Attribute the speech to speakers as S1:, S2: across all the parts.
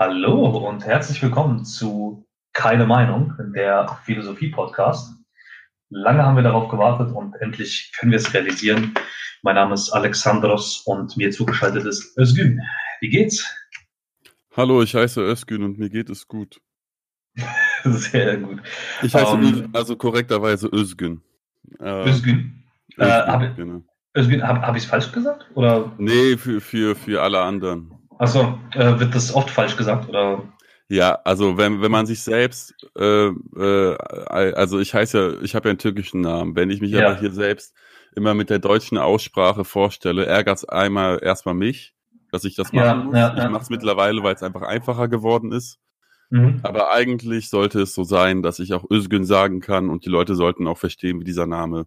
S1: Hallo und herzlich willkommen zu Keine Meinung, der Philosophie-Podcast. Lange haben wir darauf gewartet und endlich können wir es realisieren. Mein Name ist Alexandros und mir zugeschaltet ist Özgün. Wie geht's?
S2: Hallo, ich heiße Özgün und mir geht es gut.
S1: Sehr gut.
S2: Ich heiße um, ähm, also korrekterweise Özgün.
S1: Äh, Özgün. Özgün, äh, hab, genau. Özgün, habe hab ich es falsch gesagt? Oder?
S2: Nee, für, für, für alle anderen.
S1: Achso, äh, wird das oft falsch gesagt oder?
S2: Ja, also wenn, wenn man sich selbst, äh, äh, also ich heiße ja, ich habe ja einen türkischen Namen. Wenn ich mich ja. aber hier selbst immer mit der deutschen Aussprache vorstelle, ärgert es einmal erstmal mich, dass ich das machen ja, muss. Ja, ich mache es mittlerweile, weil es einfach einfacher geworden ist. Mhm. Aber eigentlich sollte es so sein, dass ich auch Özgün sagen kann und die Leute sollten auch verstehen, wie dieser Name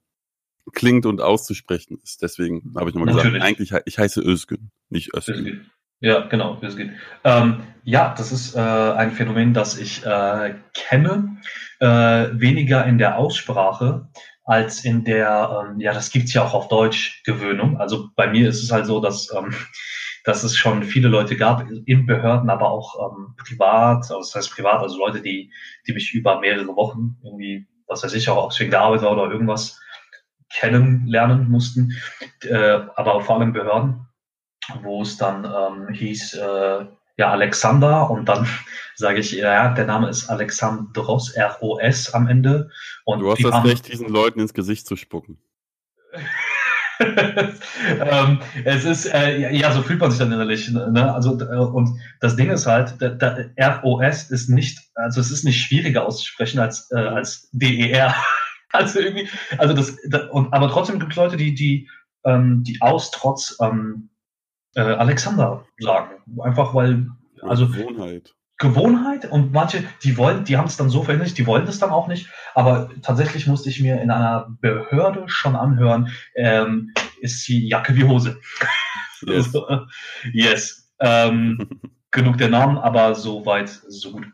S2: klingt und auszusprechen ist. Deswegen habe ich nochmal gesagt, eigentlich ich heiße Özgün, nicht Özgün. Özgün.
S1: Ja, genau, wie es geht. Ähm, ja, das ist äh, ein Phänomen, das ich äh, kenne, äh, weniger in der Aussprache als in der, ähm, ja, das gibt's ja auch auf Deutsch, Gewöhnung. Also bei mir ist es halt so, dass, ähm, dass es schon viele Leute gab, in Behörden, aber auch ähm, privat, also das heißt privat, also Leute, die, die mich über mehrere Wochen irgendwie, was weiß ich, auch wegen der Arbeit oder irgendwas kennenlernen mussten, äh, aber vor allem Behörden wo es dann ähm, hieß, äh, ja, Alexander und dann sage ich, ja, der Name ist Alexandros, R-O-S am Ende. Und
S2: du hast das Recht, diesen Leuten ins Gesicht zu spucken.
S1: ähm, es ist, äh, ja, so fühlt man sich dann innerlich. Ne? Also, äh, und das Ding ist halt, der, der ROS ist nicht, also es ist nicht schwieriger auszusprechen als, äh, als DER. also irgendwie, also das, das und, aber trotzdem gibt es Leute, die, die, ähm, die aus trotz ähm, äh, Alexander sagen. Einfach weil, also
S2: Gewohnheit.
S1: Gewohnheit und manche, die wollen, die haben es dann so verinnerlicht, die wollen das dann auch nicht. Aber tatsächlich musste ich mir in einer Behörde schon anhören, ähm, ist die Jacke wie Hose. Yes. yes. Ähm, genug der Namen, aber so weit, so gut.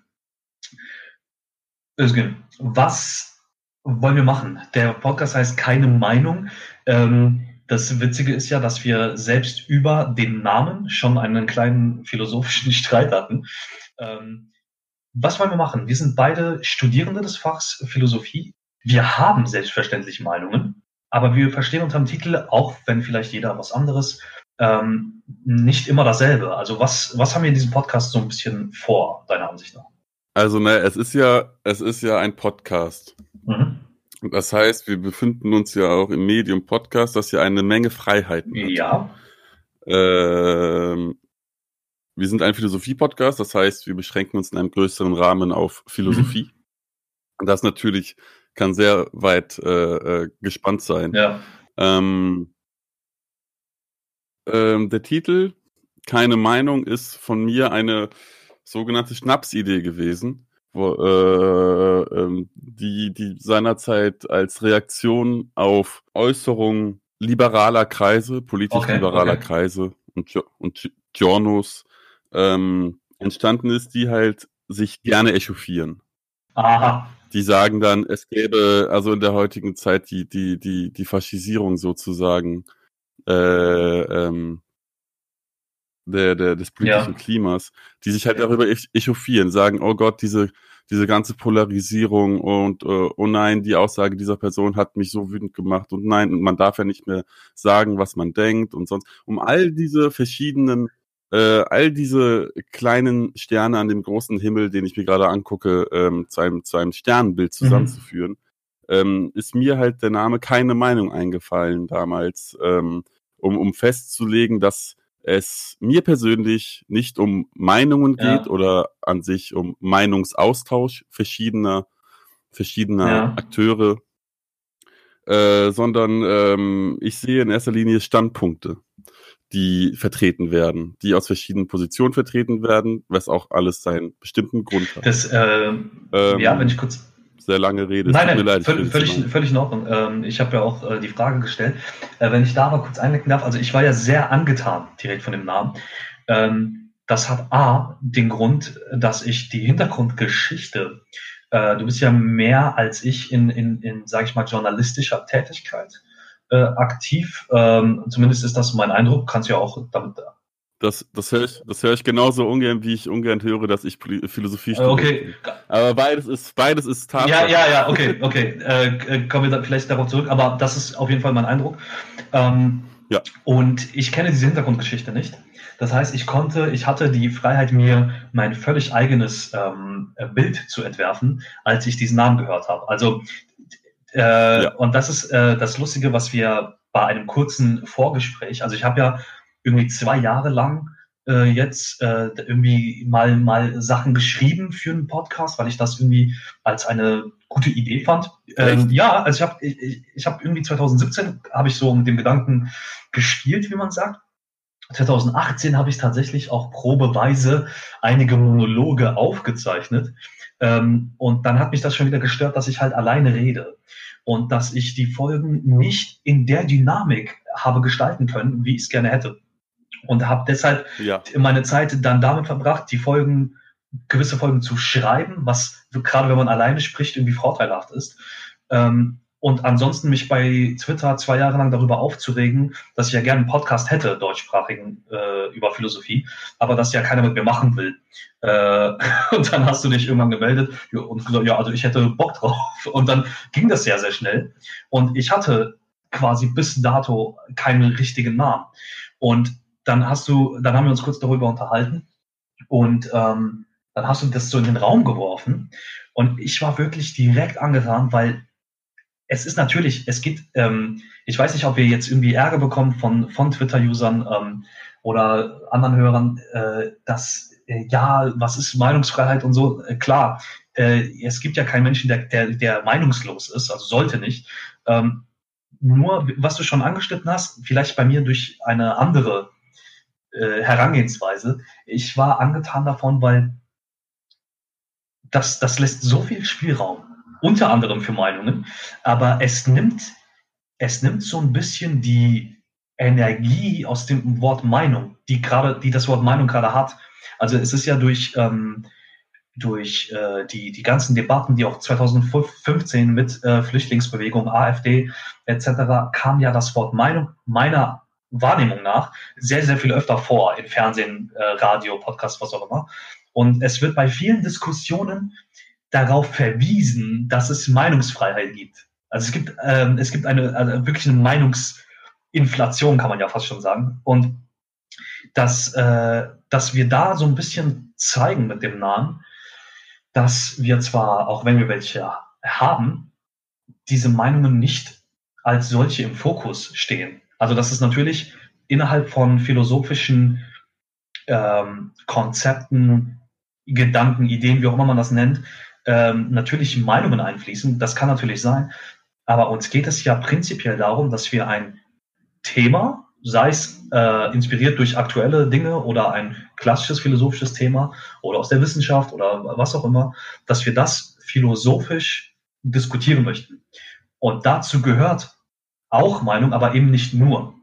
S1: Özgün, was wollen wir machen? Der Podcast heißt keine Meinung. Ähm, das Witzige ist ja, dass wir selbst über den Namen schon einen kleinen philosophischen Streit hatten. Ähm, was wollen wir machen? Wir sind beide Studierende des Fachs Philosophie. Wir haben selbstverständlich Meinungen, aber wir verstehen unter dem Titel, auch wenn vielleicht jeder was anderes, ähm, nicht immer dasselbe. Also was, was haben wir in diesem Podcast so ein bisschen vor, deiner Ansicht nach?
S2: Also, ne, es ist ja, es ist ja ein Podcast. Mhm. Das heißt, wir befinden uns ja auch im Medium Podcast, das ja eine Menge Freiheiten
S1: hat. Ja.
S2: Ähm, wir sind ein Philosophie-Podcast, das heißt, wir beschränken uns in einem größeren Rahmen auf Philosophie. Mhm. Das natürlich kann sehr weit äh, äh, gespannt sein.
S1: Ja.
S2: Ähm, ähm, der Titel, keine Meinung, ist von mir eine sogenannte Schnapsidee gewesen wo, äh, ähm, die, die seinerzeit als Reaktion auf Äußerungen liberaler Kreise, politisch okay, liberaler okay. Kreise und, und Giornos ähm, entstanden ist, die halt sich gerne echauffieren.
S1: Aha.
S2: Die sagen dann, es gäbe also in der heutigen Zeit die, die, die, die Faschisierung sozusagen äh, ähm, der, der, des politischen ja. Klimas, die sich halt darüber echauffieren, sagen, oh Gott, diese, diese ganze Polarisierung und äh, oh nein, die Aussage dieser Person hat mich so wütend gemacht und nein, und man darf ja nicht mehr sagen, was man denkt und sonst. Um all diese verschiedenen, äh, all diese kleinen Sterne an dem großen Himmel, den ich mir gerade angucke, ähm, zu, einem, zu einem Sternenbild mhm. zusammenzuführen, mhm. ähm, ist mir halt der Name keine Meinung eingefallen damals, ähm, um, um festzulegen, dass es mir persönlich nicht um Meinungen geht ja. oder an sich um Meinungsaustausch verschiedener, verschiedener ja. Akteure, äh, sondern ähm, ich sehe in erster Linie Standpunkte, die vertreten werden, die aus verschiedenen Positionen vertreten werden, was auch alles seinen bestimmten Grund hat.
S1: Das, äh, ähm, ja, wenn ich kurz
S2: sehr lange Rede.
S1: Nein, nein, leid, völlig, völlig, völlig in Ordnung. Ähm, ich habe ja auch äh, die Frage gestellt. Äh, wenn ich da aber kurz einlenken darf, also ich war ja sehr angetan direkt von dem Namen. Ähm, das hat A, den Grund, dass ich die Hintergrundgeschichte, äh, du bist ja mehr als ich in, in, in sage ich mal, journalistischer Tätigkeit äh, aktiv. Ähm, zumindest ist das mein Eindruck. Kannst ja auch damit
S2: Das, das höre ich, das höre ich genauso ungern, wie ich ungern höre, dass ich Philosophie
S1: studiere. Okay.
S2: Aber beides ist, beides ist
S1: Tatsache. Ja, ja, ja, okay, okay. Äh, äh, kommen wir dann vielleicht darauf zurück, aber das ist auf jeden Fall mein Eindruck. Ähm, ja. Und ich kenne diese Hintergrundgeschichte nicht. Das heißt, ich konnte, ich hatte die Freiheit, mir mein völlig eigenes ähm, Bild zu entwerfen, als ich diesen Namen gehört habe. Also, äh, ja. und das ist äh, das Lustige, was wir bei einem kurzen Vorgespräch, also ich habe ja irgendwie zwei Jahre lang äh, jetzt äh, irgendwie mal, mal Sachen geschrieben für einen Podcast, weil ich das irgendwie als eine gute Idee fand. Ähm, ja, also ich habe ich, ich hab irgendwie 2017 habe ich so mit dem Gedanken gespielt, wie man sagt. 2018 habe ich tatsächlich auch probeweise einige Monologe aufgezeichnet. Ähm, und dann hat mich das schon wieder gestört, dass ich halt alleine rede und dass ich die Folgen nicht in der Dynamik habe gestalten können, wie ich es gerne hätte und habe deshalb ja. meine Zeit dann damit verbracht, die Folgen, gewisse Folgen zu schreiben, was gerade wenn man alleine spricht, irgendwie vorteilhaft ist. Ähm, und ansonsten mich bei Twitter zwei Jahre lang darüber aufzuregen, dass ich ja gerne einen Podcast hätte, deutschsprachigen, äh, über Philosophie, aber das ja keiner mit mir machen will. Äh, und dann hast du dich irgendwann gemeldet und gesagt, ja, also ich hätte Bock drauf. Und dann ging das sehr, sehr schnell. Und ich hatte quasi bis dato keinen richtigen Namen. Und dann hast du, dann haben wir uns kurz darüber unterhalten und ähm, dann hast du das so in den Raum geworfen und ich war wirklich direkt angetan, weil es ist natürlich, es gibt, ähm, ich weiß nicht, ob wir jetzt irgendwie Ärger bekommen von, von Twitter-Usern ähm, oder anderen Hörern, äh, dass, äh, ja, was ist Meinungsfreiheit und so, äh, klar, äh, es gibt ja keinen Menschen, der, der, der meinungslos ist, also sollte nicht. Ähm, nur, was du schon angeschnitten hast, vielleicht bei mir durch eine andere äh, Herangehensweise. Ich war angetan davon, weil das, das lässt so viel Spielraum, unter anderem für Meinungen, aber es nimmt, es nimmt so ein bisschen die Energie aus dem Wort Meinung, die gerade, die das Wort Meinung gerade hat. Also es ist ja durch, ähm, durch äh, die, die ganzen Debatten, die auch 2015 mit äh, Flüchtlingsbewegung, AfD etc., kam ja das Wort Meinung meiner Wahrnehmung nach sehr, sehr viel öfter vor, in Fernsehen, äh, Radio, Podcast, was auch immer. Und es wird bei vielen Diskussionen darauf verwiesen, dass es Meinungsfreiheit gibt. Also es gibt, ähm, es gibt eine also wirklich eine Meinungsinflation, kann man ja fast schon sagen. Und dass, äh, dass wir da so ein bisschen zeigen mit dem Namen, dass wir zwar, auch wenn wir welche haben, diese Meinungen nicht als solche im Fokus stehen. Also das ist natürlich innerhalb von philosophischen ähm, Konzepten, Gedanken, Ideen, wie auch immer man das nennt, ähm, natürlich Meinungen einfließen. Das kann natürlich sein. Aber uns geht es ja prinzipiell darum, dass wir ein Thema, sei es äh, inspiriert durch aktuelle Dinge oder ein klassisches philosophisches Thema oder aus der Wissenschaft oder was auch immer, dass wir das philosophisch diskutieren möchten. Und dazu gehört auch Meinung, aber eben nicht nur.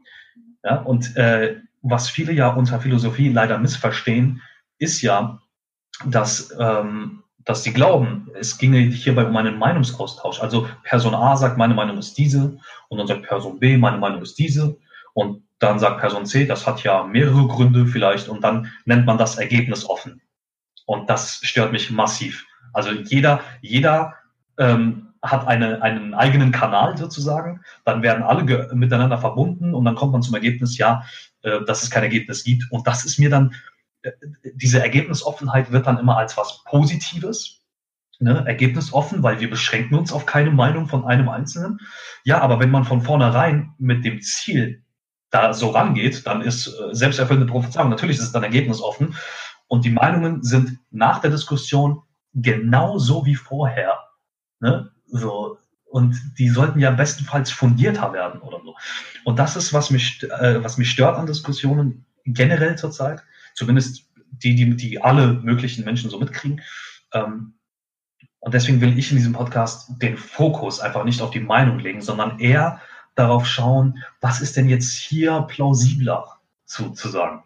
S1: Ja, und äh, was viele ja unter Philosophie leider missverstehen, ist ja, dass, ähm, dass sie glauben, es ginge hierbei um einen Meinungsaustausch. Also Person A sagt, meine Meinung ist diese, und dann sagt Person B, meine Meinung ist diese, und dann sagt Person C, das hat ja mehrere Gründe vielleicht, und dann nennt man das Ergebnis offen. Und das stört mich massiv. Also jeder, jeder ähm, hat eine, einen eigenen Kanal sozusagen, dann werden alle miteinander verbunden und dann kommt man zum Ergebnis, ja, äh, dass es kein Ergebnis gibt. Und das ist mir dann, äh, diese Ergebnisoffenheit wird dann immer als was Positives, ne, ergebnisoffen, weil wir beschränken uns auf keine Meinung von einem Einzelnen. Ja, aber wenn man von vornherein mit dem Ziel da so rangeht, dann ist äh, selbsterfüllende Prophezeiung, natürlich ist es dann ergebnisoffen und die Meinungen sind nach der Diskussion genauso wie vorher. Ne? So, und die sollten ja bestenfalls fundierter werden oder so. Und das ist, was mich, äh, was mich stört an Diskussionen generell zurzeit. Zumindest die, die, die alle möglichen Menschen so mitkriegen. Ähm, und deswegen will ich in diesem Podcast den Fokus einfach nicht auf die Meinung legen, sondern eher darauf schauen, was ist denn jetzt hier plausibler zu, zu sagen.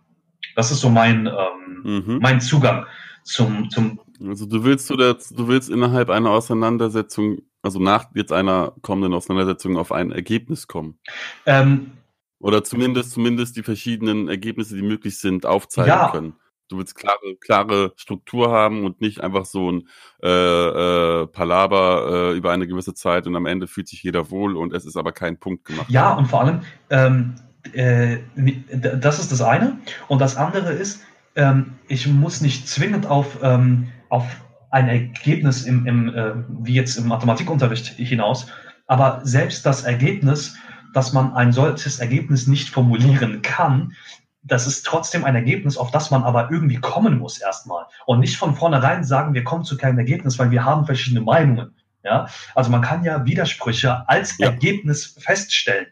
S1: Das ist so mein, ähm, mhm. mein Zugang zum, zum.
S2: Also du willst du, das, du willst innerhalb einer Auseinandersetzung also nach jetzt einer kommenden Auseinandersetzung auf ein Ergebnis kommen?
S1: Ähm,
S2: Oder zumindest, zumindest die verschiedenen Ergebnisse, die möglich sind, aufzeigen ja. können. Du willst klare, klare Struktur haben und nicht einfach so ein äh, äh, Palaber äh, über eine gewisse Zeit und am Ende fühlt sich jeder wohl und es ist aber kein Punkt gemacht.
S1: Ja, und vor allem, ähm, äh, das ist das eine. Und das andere ist, ähm, ich muss nicht zwingend auf, ähm, auf ein Ergebnis im, im äh, wie jetzt im Mathematikunterricht hinaus, aber selbst das Ergebnis, dass man ein solches Ergebnis nicht formulieren kann, das ist trotzdem ein Ergebnis, auf das man aber irgendwie kommen muss erstmal. Und nicht von vornherein sagen, wir kommen zu keinem Ergebnis, weil wir haben verschiedene Meinungen. Ja? Also man kann ja Widersprüche als ja. Ergebnis feststellen.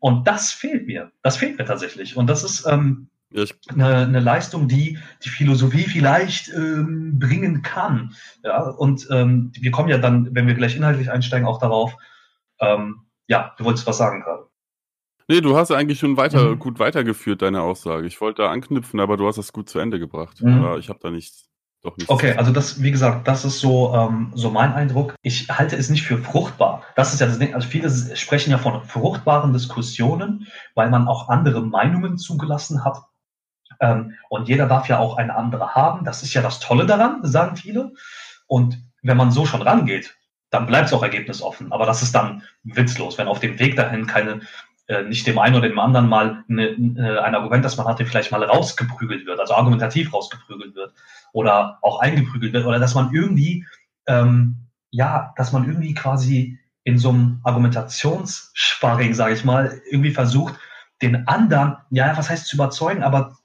S1: Und das fehlt mir. Das fehlt mir tatsächlich. Und das ist ähm, eine, eine, Leistung, die die Philosophie vielleicht ähm, bringen kann. Ja? Und ähm, wir kommen ja dann, wenn wir gleich inhaltlich einsteigen, auch darauf. Ähm, ja, du wolltest was sagen gerade.
S2: Nee, du hast eigentlich schon weiter, mhm. gut weitergeführt, deine Aussage. Ich wollte da anknüpfen, aber du hast das gut zu Ende gebracht. Mhm. Ich habe da nichts, doch nichts.
S1: Okay, also das, wie gesagt, das ist so, ähm, so mein Eindruck. Ich halte es nicht für fruchtbar. Das ist ja das Ding. Also viele sprechen ja von fruchtbaren Diskussionen, weil man auch andere Meinungen zugelassen hat. Ähm, und jeder darf ja auch eine andere haben. Das ist ja das Tolle daran, sagen viele. Und wenn man so schon rangeht, dann bleibt es auch ergebnisoffen. Aber das ist dann witzlos, wenn auf dem Weg dahin keine äh, nicht dem einen oder dem anderen mal eine, äh, ein Argument, das man hatte, vielleicht mal rausgeprügelt wird, also argumentativ rausgeprügelt wird oder auch eingeprügelt wird oder dass man irgendwie, ähm, ja, dass man irgendwie quasi in so einem Argumentationssparring, sage ich mal, irgendwie versucht, den anderen, ja, was heißt zu überzeugen, aber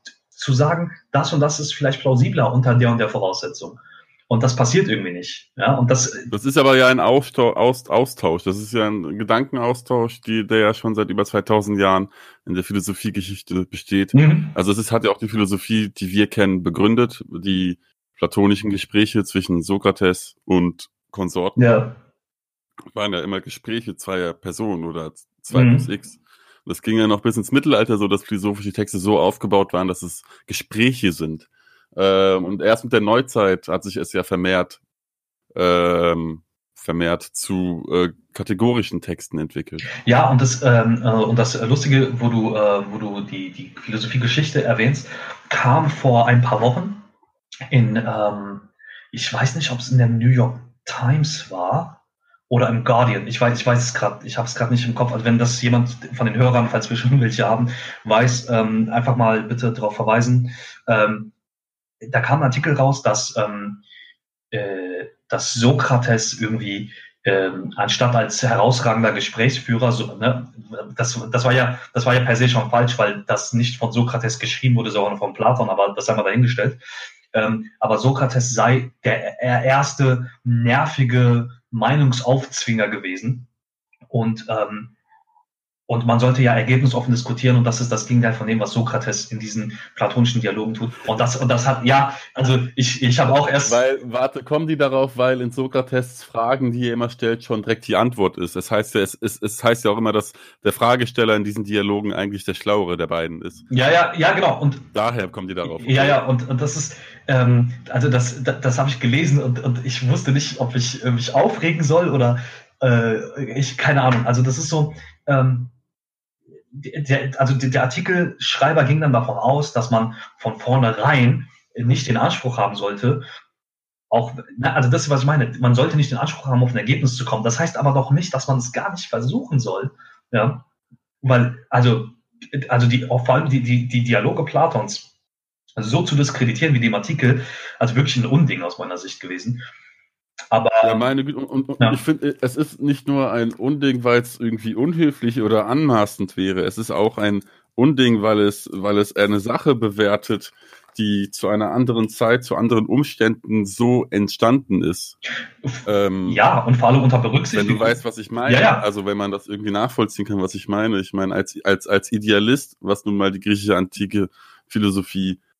S1: zu sagen, das und das ist vielleicht plausibler unter der und der Voraussetzung. Und das passiert irgendwie nicht. Ja, und das,
S2: das ist aber ja ein Austausch. Das ist ja ein Gedankenaustausch, die, der ja schon seit über 2000 Jahren in der Philosophiegeschichte besteht. Mhm. Also es ist, hat ja auch die Philosophie, die wir kennen, begründet. Die platonischen Gespräche zwischen Sokrates und Konsorten. Ja. Waren ja immer Gespräche zweier Personen oder zwei mhm. plus X. Das ging ja noch bis ins Mittelalter so, dass philosophische Texte so aufgebaut waren, dass es Gespräche sind. Ähm, und erst mit der Neuzeit hat sich es ja vermehrt, ähm, vermehrt zu äh, kategorischen Texten entwickelt.
S1: Ja, und das, ähm, äh, und das Lustige, wo du, äh, wo du die, die Philosophiegeschichte erwähnst, kam vor ein paar Wochen in, ähm, ich weiß nicht, ob es in der New York Times war oder im Guardian. Ich weiß, ich weiß es gerade, ich habe es gerade nicht im Kopf. Also wenn das jemand von den Hörern, falls wir schon welche haben, weiß, ähm, einfach mal bitte darauf verweisen. Ähm, da kam ein Artikel raus, dass, ähm, äh, dass Sokrates irgendwie ähm, anstatt als herausragender Gesprächsführer, so, ne, das, das, war ja, das war ja per se schon falsch, weil das nicht von Sokrates geschrieben wurde, sondern von Platon, aber das haben wir dahingestellt. Ähm, aber Sokrates sei der erste nervige Meinungsaufzwinger gewesen. Und ähm, und man sollte ja ergebnisoffen diskutieren und das ist das Gegenteil von dem, was Sokrates in diesen platonischen Dialogen tut. Und das, und das hat, ja, also ich, ich habe auch erst.
S2: Weil, warte, kommen die darauf, weil in Sokrates Fragen, die er immer stellt, schon direkt die Antwort ist. Es heißt ja, es, es, es heißt ja auch immer, dass der Fragesteller in diesen Dialogen eigentlich der Schlauere der beiden ist.
S1: Ja, ja, ja, genau. Und
S2: daher kommen die darauf.
S1: Ja, ja, und, und das ist, ähm, also das, das, das habe ich gelesen und, und ich wusste nicht, ob ich mich aufregen soll oder äh, ich, keine Ahnung. Also das ist so, ähm, der, also der Artikelschreiber ging dann davon aus, dass man von vornherein nicht den Anspruch haben sollte, auch, also das ist, was ich meine, man sollte nicht den Anspruch haben, auf ein Ergebnis zu kommen. Das heißt aber doch nicht, dass man es gar nicht versuchen soll. Ja, weil, also, also die, vor allem die, die, die Dialoge Platons also so zu diskreditieren wie dem Artikel, also wirklich ein Unding aus meiner Sicht gewesen. Aber
S2: ja, meine und, und, ja. ich finde, es ist nicht nur ein Unding, weil es irgendwie unhöflich oder anmaßend wäre. Es ist auch ein Unding, weil es, weil es eine Sache bewertet, die zu einer anderen Zeit, zu anderen Umständen so entstanden ist.
S1: Ähm, ja, und vor allem unter Berücksichtigung.
S2: Wenn du weißt, was ich meine, ja, ja. also wenn man das irgendwie nachvollziehen kann, was ich meine. Ich meine, als, als, als Idealist, was nun mal die griechische antike Philosophie äh,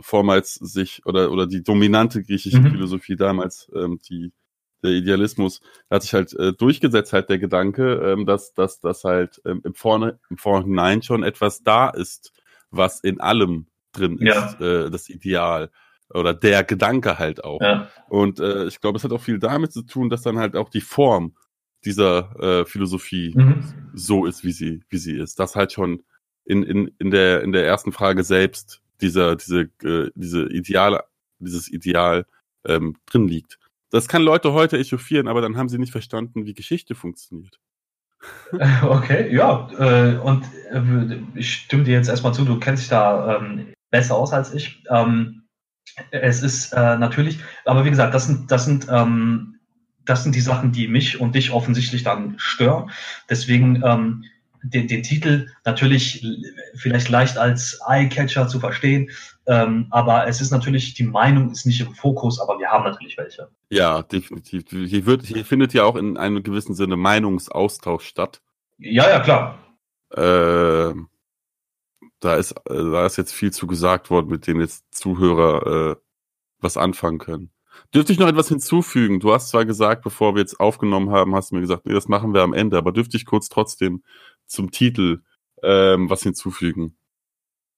S2: vormals sich oder oder die dominante griechische mhm. Philosophie damals, ähm, die der Idealismus, hat sich halt äh, durchgesetzt, halt der Gedanke, ähm, dass, dass, dass halt ähm, im, Vorne, im Vorhinein schon etwas da ist, was in allem drin ja. ist, äh, das Ideal oder der Gedanke halt auch. Ja. Und äh, ich glaube, es hat auch viel damit zu tun, dass dann halt auch die Form dieser äh, Philosophie mhm. so ist, wie sie, wie sie ist. Das halt schon in, in, in, der, in der ersten Frage selbst dieser, diese, äh, diese Ideale, dieses Ideal ähm, drin liegt. Das kann Leute heute echauffieren, aber dann haben sie nicht verstanden, wie Geschichte funktioniert.
S1: Okay, ja, äh, und äh, ich stimme dir jetzt erstmal zu, du kennst dich da ähm, besser aus als ich. Ähm, es ist äh, natürlich, aber wie gesagt, das sind, das sind, ähm, das sind die Sachen, die mich und dich offensichtlich dann stören. Deswegen ähm, den, den Titel natürlich vielleicht leicht als Eye-Catcher zu verstehen, ähm, aber es ist natürlich, die Meinung ist nicht im Fokus, aber wir haben natürlich welche.
S2: Ja, definitiv. Hier, wird, hier findet ja auch in einem gewissen Sinne Meinungsaustausch statt.
S1: Ja, ja, klar.
S2: Äh, da ist, da ist jetzt viel zu gesagt worden, mit dem jetzt Zuhörer äh, was anfangen können. Dürfte ich noch etwas hinzufügen? Du hast zwar gesagt, bevor wir jetzt aufgenommen haben, hast du mir gesagt, nee, das machen wir am Ende, aber dürfte ich kurz trotzdem zum Titel ähm, was hinzufügen?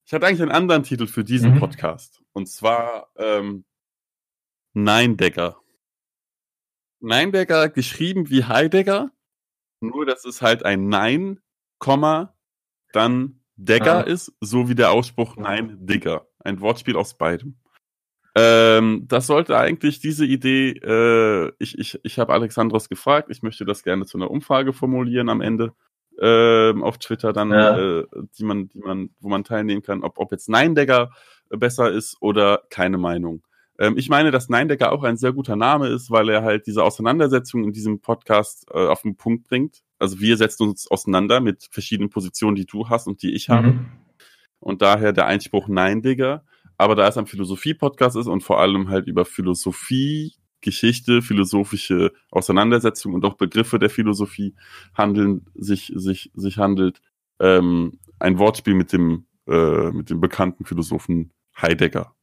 S2: Ich hatte eigentlich einen anderen Titel für diesen mhm. Podcast. Und zwar ähm, Neindegger. Neindegger geschrieben wie Heidegger, nur dass es halt ein Nein, Komma, dann Degger ah. ist, so wie der Ausspruch Nein, Digger. Ein Wortspiel aus beidem. Ähm, das sollte eigentlich diese Idee, äh, ich, ich, ich habe Alexandros gefragt, ich möchte das gerne zu einer Umfrage formulieren am Ende äh, auf Twitter dann, ja. äh, die man, die man, wo man teilnehmen kann, ob, ob jetzt Neindegger besser ist oder keine Meinung. Ähm, ich meine, dass Neindegger auch ein sehr guter Name ist, weil er halt diese Auseinandersetzung in diesem Podcast äh, auf den Punkt bringt. Also wir setzen uns auseinander mit verschiedenen Positionen, die du hast und die ich habe. Mhm. Und daher der Einspruch Nein, Digga. Aber da es ein Philosophie-Podcast ist und vor allem halt über Philosophie Geschichte, philosophische Auseinandersetzungen und auch Begriffe der Philosophie handeln, sich, sich, sich handelt. Ähm, ein Wortspiel mit dem, äh, mit dem bekannten Philosophen Heidegger.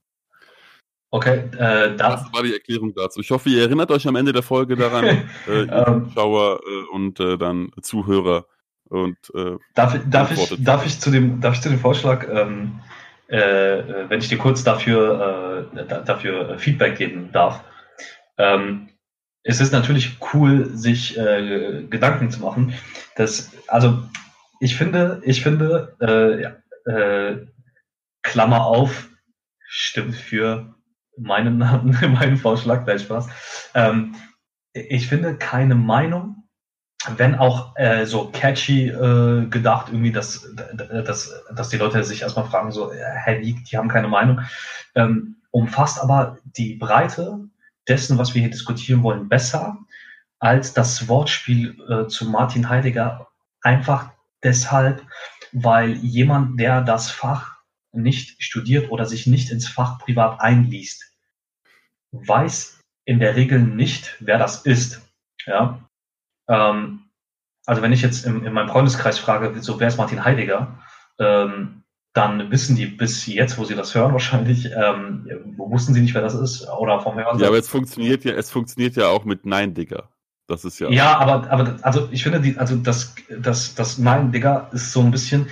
S1: Okay,
S2: äh, das war die Erklärung dazu. Ich hoffe, ihr erinnert euch am Ende der Folge daran, äh, ähm, Zuschauer äh, und äh, dann Zuhörer. Und,
S1: äh, darf, darf, ich, darf, ich zu dem, darf ich zu dem Vorschlag, ähm, äh, wenn ich dir kurz dafür, äh, dafür Feedback geben darf, ähm, es ist natürlich cool, sich äh, Gedanken zu machen. Dass, also ich finde, ich finde, äh, äh, Klammer auf, stimmt für meinen, meinen Vorschlag, gleich Spaß. Ähm, ich finde keine Meinung, wenn auch äh, so catchy äh, gedacht, irgendwie, dass, dass, dass die Leute sich erstmal fragen, so, äh, hä, wie, die haben keine Meinung, ähm, umfasst aber die Breite dessen, was wir hier diskutieren wollen, besser als das Wortspiel äh, zu Martin Heidegger. Einfach deshalb, weil jemand, der das Fach nicht studiert oder sich nicht ins Fach privat einliest, weiß in der Regel nicht, wer das ist. Ja? Ähm, also wenn ich jetzt in, in meinem Freundeskreis frage, so wer ist Martin Heidegger, ähm, dann wissen die bis jetzt, wo sie das hören, wahrscheinlich, ähm, wussten sie nicht, wer das ist oder vom Hören.
S2: Ja, aber es funktioniert ja, es funktioniert ja auch mit Nein, Digger. Das ist ja.
S1: Ja, aber, aber also ich finde, die, also das, das, das Nein, Digger ist so ein bisschen.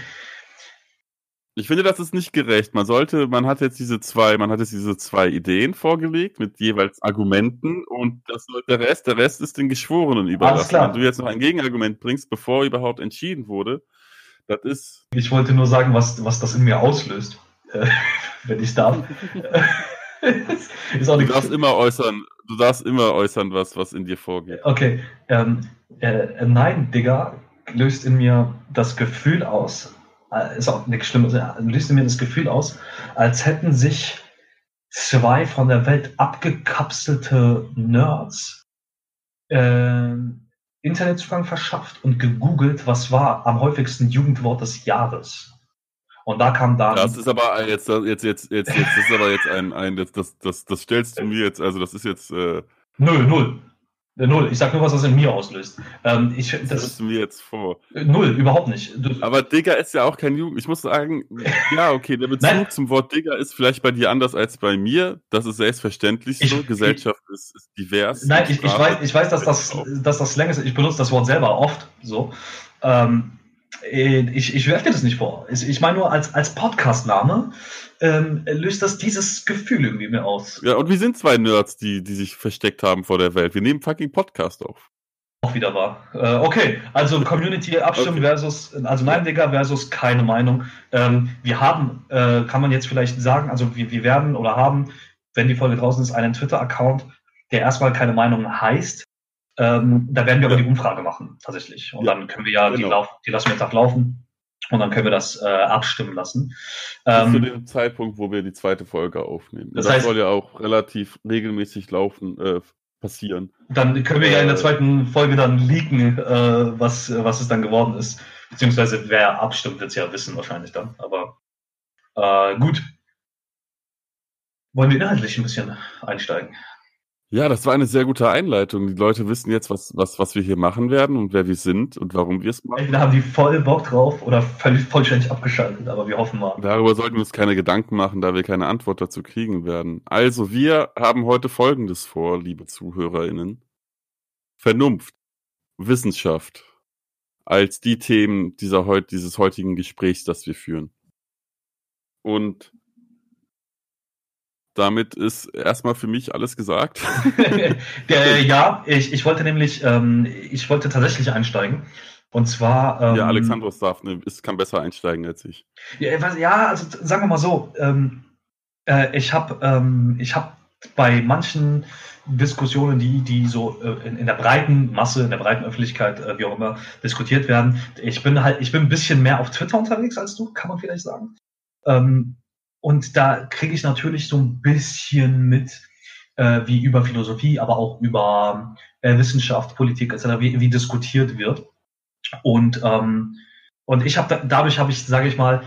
S2: Ich finde, das ist nicht gerecht. Man sollte, man hat jetzt diese zwei, man hat jetzt diese zwei Ideen vorgelegt mit jeweils Argumenten und das, der Rest, der Rest ist den Geschworenen überlassen. Wenn du jetzt noch ein Gegenargument bringst, bevor überhaupt entschieden wurde, das ist.
S1: Ich wollte nur sagen, was, was das in mir auslöst, äh, wenn ich darf.
S2: ist auch du darfst immer äußern, du darfst immer äußern, was, was in dir vorgeht.
S1: Okay. Ähm, äh, nein, Digga, löst in mir das Gefühl aus, äh, ist auch nichts Schlimmes, löst in mir das Gefühl aus, als hätten sich zwei von der Welt abgekapselte Nerds äh, Internetzugang verschafft und gegoogelt, was war am häufigsten Jugendwort des Jahres. Und da kam dann.
S2: Das ist aber jetzt, jetzt, jetzt, jetzt, jetzt, das ist aber jetzt ein, ein das, das, das, das stellst du mir jetzt, also das ist jetzt. Äh,
S1: null, null. Null. Ich sag nur, was das in mir auslöst. Ähm, ich, das
S2: das du mir jetzt vor.
S1: Null, überhaupt nicht.
S2: Du, aber Digger ist ja auch kein Jugend. Ich muss sagen, ja, okay, der Bezug zum Wort Digger ist vielleicht bei dir anders als bei mir. Das ist selbstverständlich so. Ich, Gesellschaft ich, ist, ist, divers.
S1: Nein, ich, ich, weiß, ich weiß, dass das, dass das Slang ist. Ich benutze das Wort selber oft so. Ähm, äh, ich, ich werfe dir das nicht vor. Ich meine nur, als, als Podcast-Name ähm, löst das dieses Gefühl irgendwie mehr aus.
S2: Ja, und wir sind zwei Nerds, die, die sich versteckt haben vor der Welt. Wir nehmen fucking Podcast auf.
S1: auch wieder wahr. Äh, okay, also Community abstimmen okay. versus, also nein, Digga versus keine Meinung. Ähm, wir haben, äh, kann man jetzt vielleicht sagen, also wir, wir werden oder haben, wenn die Folge draußen ist, einen Twitter-Account, der erstmal keine Meinung heißt. Ähm, da werden wir aber die Umfrage machen, tatsächlich. Und ja. dann können wir ja, genau. die, lauf, die lassen wir jetzt auch laufen. Und dann können wir das äh, abstimmen lassen.
S2: Ähm, zu dem Zeitpunkt, wo wir die zweite Folge aufnehmen. Das, das heißt, soll ja auch relativ regelmäßig laufen, äh, passieren.
S1: Dann können wir ja in der äh, zweiten Folge dann leaken, äh, was, was es dann geworden ist. Beziehungsweise wer abstimmt, wird es ja wissen wahrscheinlich dann. Aber äh, gut. Wollen wir inhaltlich ein bisschen einsteigen?
S2: Ja, das war eine sehr gute Einleitung. Die Leute wissen jetzt, was, was, was wir hier machen werden und wer wir sind und warum wir es machen.
S1: Entweder haben die voll Bock drauf oder völlig vollständig abgeschaltet, aber wir hoffen mal.
S2: Darüber sollten wir uns keine Gedanken machen, da wir keine Antwort dazu kriegen werden. Also, wir haben heute Folgendes vor, liebe ZuhörerInnen. Vernunft, Wissenschaft als die Themen dieser heut, dieses heutigen Gesprächs, das wir führen. Und damit ist erstmal für mich alles gesagt.
S1: Der, ja, ich, ich wollte nämlich, ähm, ich wollte tatsächlich einsteigen. Und zwar.
S2: Ähm, ja, Alexandros darf, ne, ist, kann besser einsteigen als ich.
S1: Ja, ja also sagen wir mal so, ähm, äh, ich habe ähm, hab bei manchen Diskussionen, die, die so äh, in, in, der breiten Masse, in der breiten Öffentlichkeit, äh, wie auch immer, diskutiert werden, ich bin halt, ich bin ein bisschen mehr auf Twitter unterwegs als du, kann man vielleicht sagen. Ähm, und da kriege ich natürlich so ein bisschen mit, äh, wie über Philosophie, aber auch über äh, Wissenschaft, Politik etc., wie, wie diskutiert wird. Und, ähm, und ich habe da, dadurch habe ich, sage ich mal,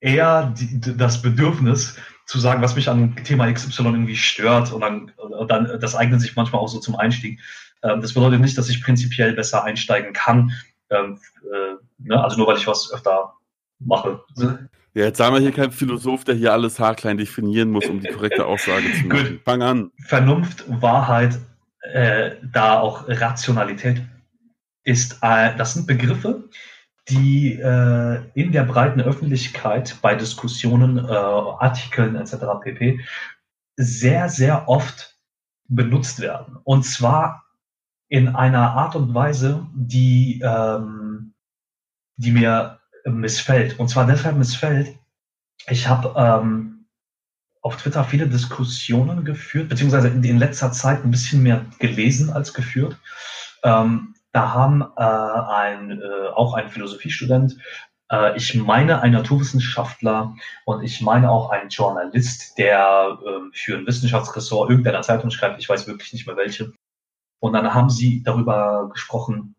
S1: eher die, das Bedürfnis zu sagen, was mich an Thema XY irgendwie stört und dann, dann das eignet sich manchmal auch so zum Einstieg. Ähm, das bedeutet nicht, dass ich prinzipiell besser einsteigen kann. Ähm, äh, ne? Also nur weil ich was öfter mache.
S2: Ja, jetzt sagen wir hier kein Philosoph, der hier alles haarklein definieren muss, um die korrekte Aussage zu machen. Gut.
S1: Fang an. Vernunft, Wahrheit, äh, da auch Rationalität ist, äh, das sind Begriffe, die äh, in der breiten Öffentlichkeit bei Diskussionen, äh, Artikeln etc. pp. sehr, sehr oft benutzt werden. Und zwar in einer Art und Weise, die, ähm, die mir missfällt. Und zwar deshalb missfällt, ich habe ähm, auf Twitter viele Diskussionen geführt, beziehungsweise in, letzter Zeit ein bisschen mehr gelesen als geführt. Ähm, da haben äh, ein, äh, auch ein Philosophiestudent, äh, ich meine ein Naturwissenschaftler und ich meine auch ein Journalist, der äh, für ein Wissenschaftsressort irgendeiner Zeitung schreibt, ich weiß wirklich nicht mehr welche. Und dann haben sie darüber gesprochen,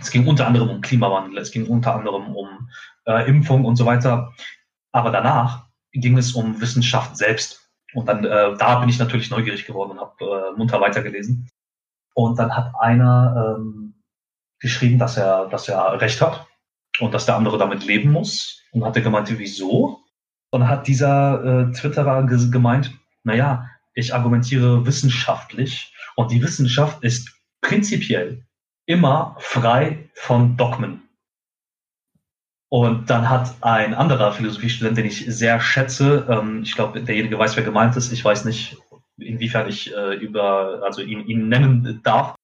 S1: es ging unter anderem um Klimawandel, es ging unter anderem um äh, Impfung und so weiter. Aber danach ging es um Wissenschaft selbst. Und dann, äh, da bin ich natürlich neugierig geworden und habe äh, munter weitergelesen. Und dann hat einer ähm, geschrieben, dass er, dass er recht hat und dass der andere damit leben muss. Und hat er gemeint, wieso? Und hat dieser äh, Twitterer gemeint, naja, ich argumentiere wissenschaftlich und die Wissenschaft ist prinzipiell immer frei von Dogmen. Und dann hat ein anderer Philosophiestudent, den ich sehr schätze, ähm, ich glaube, derjenige weiß, wer gemeint ist, ich weiß nicht, inwiefern ich äh, über, also ihn, ihn nennen darf,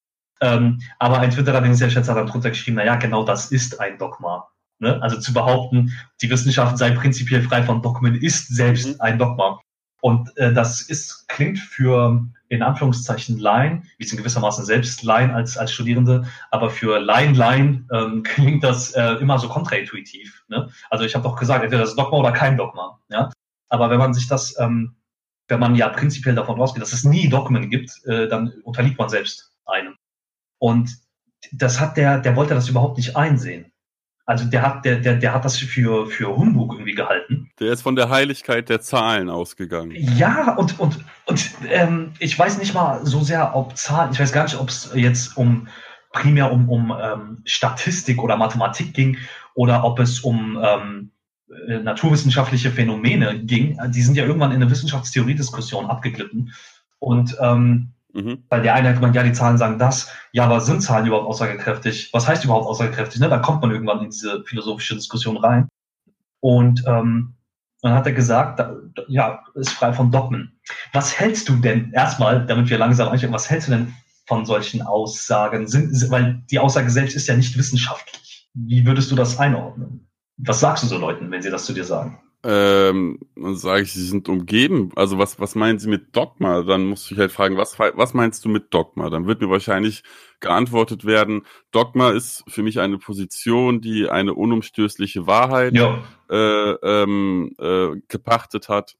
S1: ähm, aber ein Twitterer, den ich sehr schätze, hat dann drunter geschrieben, naja, genau das ist ein Dogma. Ne? Also zu behaupten, die Wissenschaft sei prinzipiell frei von Dogmen, ist selbst mhm. ein Dogma. Und äh, das ist, klingt für in Anführungszeichen Laien, wir sind gewissermaßen selbst Laien als, als Studierende, aber für Laien, Laien ähm, klingt das äh, immer so kontraintuitiv. Ne? Also ich habe doch gesagt, entweder das Dogma oder kein Dogma. Ja? Aber wenn man sich das, ähm, wenn man ja prinzipiell davon ausgeht, dass es nie Dogmen gibt, äh, dann unterliegt man selbst einem. Und das hat der, der wollte das überhaupt nicht einsehen. Also der hat, der, der, der hat das für, für Humbug irgendwie gehalten.
S2: Der ist von der Heiligkeit der Zahlen ausgegangen.
S1: Ja, und, und, und ähm, ich weiß nicht mal so sehr, ob Zahlen, ich weiß gar nicht, ob es jetzt um primär um, um ähm, Statistik oder Mathematik ging oder ob es um ähm, äh, naturwissenschaftliche Phänomene ging. Die sind ja irgendwann in eine Wissenschaftstheorie-Diskussion abgeglitten. Und ähm, Mhm. Weil der eine hat gemeint, ja, die Zahlen sagen das, ja, aber sind Zahlen überhaupt aussagekräftig? Was heißt überhaupt aussagekräftig? Ne? Da kommt man irgendwann in diese philosophische Diskussion rein. Und ähm, dann hat er gesagt, da, ja, ist frei von Dogmen. Was hältst du denn erstmal, damit wir langsam einsteigen, was hältst du denn von solchen Aussagen? Sind, weil die Aussage selbst ist ja nicht wissenschaftlich. Wie würdest du das einordnen? Was sagst du so Leuten, wenn sie das zu dir sagen?
S2: Ähm, dann sage ich, sie sind umgeben. Also was, was meinen sie mit Dogma? Dann musst du dich halt fragen, was, was meinst du mit Dogma? Dann wird mir wahrscheinlich geantwortet werden, Dogma ist für mich eine Position, die eine unumstößliche Wahrheit ja. äh, ähm, äh, gepachtet hat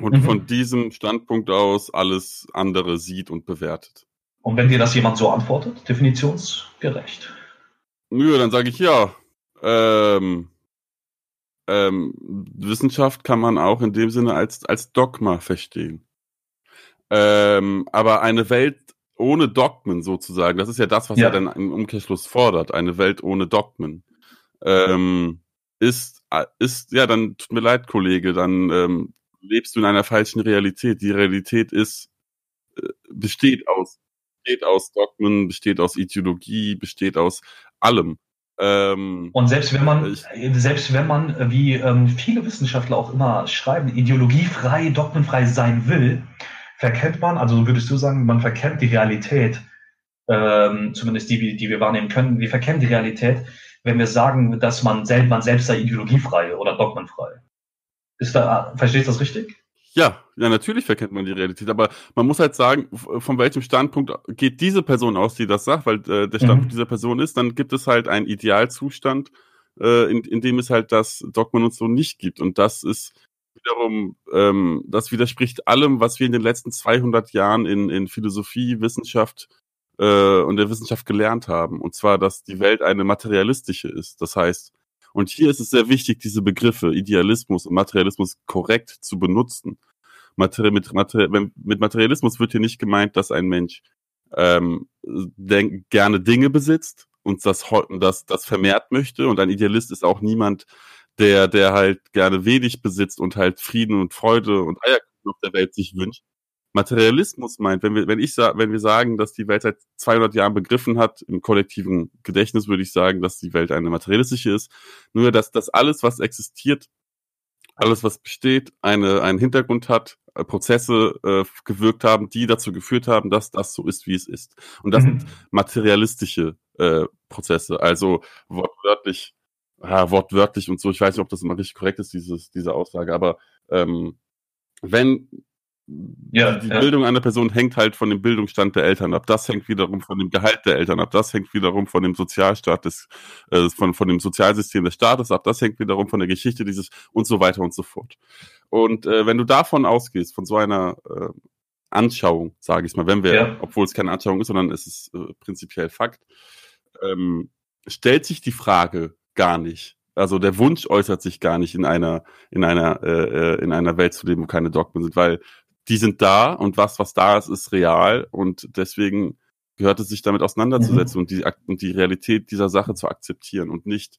S2: und mhm. von diesem Standpunkt aus alles andere sieht und bewertet.
S1: Und wenn dir das jemand so antwortet, definitionsgerecht?
S2: Nö, dann sage ich ja. Ähm, ähm, Wissenschaft kann man auch in dem Sinne als, als Dogma verstehen. Ähm, aber eine Welt ohne Dogmen sozusagen, das ist ja das, was ja. er dann im Umkehrschluss fordert, eine Welt ohne Dogmen, ähm, ist, ist, ja, dann tut mir leid, Kollege, dann ähm, lebst du in einer falschen Realität. Die Realität ist, äh, besteht aus, besteht aus Dogmen, besteht aus Ideologie, besteht aus allem.
S1: Ähm, und selbst wenn man, ich, selbst wenn man, wie ähm, viele Wissenschaftler auch immer schreiben, ideologiefrei, dogmenfrei sein will, verkennt man, also würdest du sagen, man verkennt die Realität, ähm, zumindest die, die wir wahrnehmen können, wir verkennen die Realität, wenn wir sagen, dass man, selbst, man selbst sei ideologiefrei oder dogmenfrei. Ist da, verstehst du das richtig?
S2: Ja, ja, natürlich verkennt man die Realität, aber man muss halt sagen, von welchem Standpunkt geht diese Person aus, die das sagt, weil äh, der Standpunkt mhm. dieser Person ist, dann gibt es halt einen Idealzustand, äh, in, in dem es halt das Dogmen und so nicht gibt. Und das ist wiederum, ähm, das widerspricht allem, was wir in den letzten 200 Jahren in, in Philosophie, Wissenschaft äh, und der Wissenschaft gelernt haben. Und zwar, dass die Welt eine materialistische ist. Das heißt, und hier ist es sehr wichtig, diese Begriffe Idealismus und Materialismus korrekt zu benutzen. Materi mit, Materi mit Materialismus wird hier nicht gemeint, dass ein Mensch ähm, gerne Dinge besitzt und das, das, das vermehrt möchte. Und ein Idealist ist auch niemand, der, der halt gerne wenig besitzt und halt Frieden und Freude und Eierkuchen auf der Welt sich wünscht, Materialismus meint, wenn wir, wenn ich wenn wir sagen, dass die Welt seit 200 Jahren begriffen hat, im kollektiven Gedächtnis würde ich sagen, dass die Welt eine materialistische ist. Nur, dass das alles, was existiert, alles, was besteht, eine, einen Hintergrund hat, äh, Prozesse äh, gewirkt haben, die dazu geführt haben, dass das so ist, wie es ist. Und das mhm. sind materialistische äh, Prozesse, also wortwörtlich, ja, wortwörtlich und so. Ich weiß nicht, ob das immer richtig korrekt ist, dieses, diese Aussage, aber ähm, wenn ja, die ja. Bildung einer Person hängt halt von dem Bildungsstand der Eltern ab. Das hängt wiederum von dem Gehalt der Eltern ab. Das hängt wiederum von dem Sozialstaat des, äh, von, von dem Sozialsystem des Staates ab. Das hängt wiederum von der Geschichte dieses und so weiter und so fort. Und äh, wenn du davon ausgehst, von so einer äh, Anschauung, sage ich mal, wenn wir, ja. obwohl es keine Anschauung ist, sondern es ist äh, prinzipiell Fakt, ähm, stellt sich die Frage gar nicht. Also der Wunsch äußert sich gar nicht in einer in einer äh, äh in einer Welt zu leben, wo keine Dogmen sind, weil die sind da und was, was da ist, ist real und deswegen gehört es sich damit auseinanderzusetzen mhm. und, die, und die Realität dieser Sache zu akzeptieren und nicht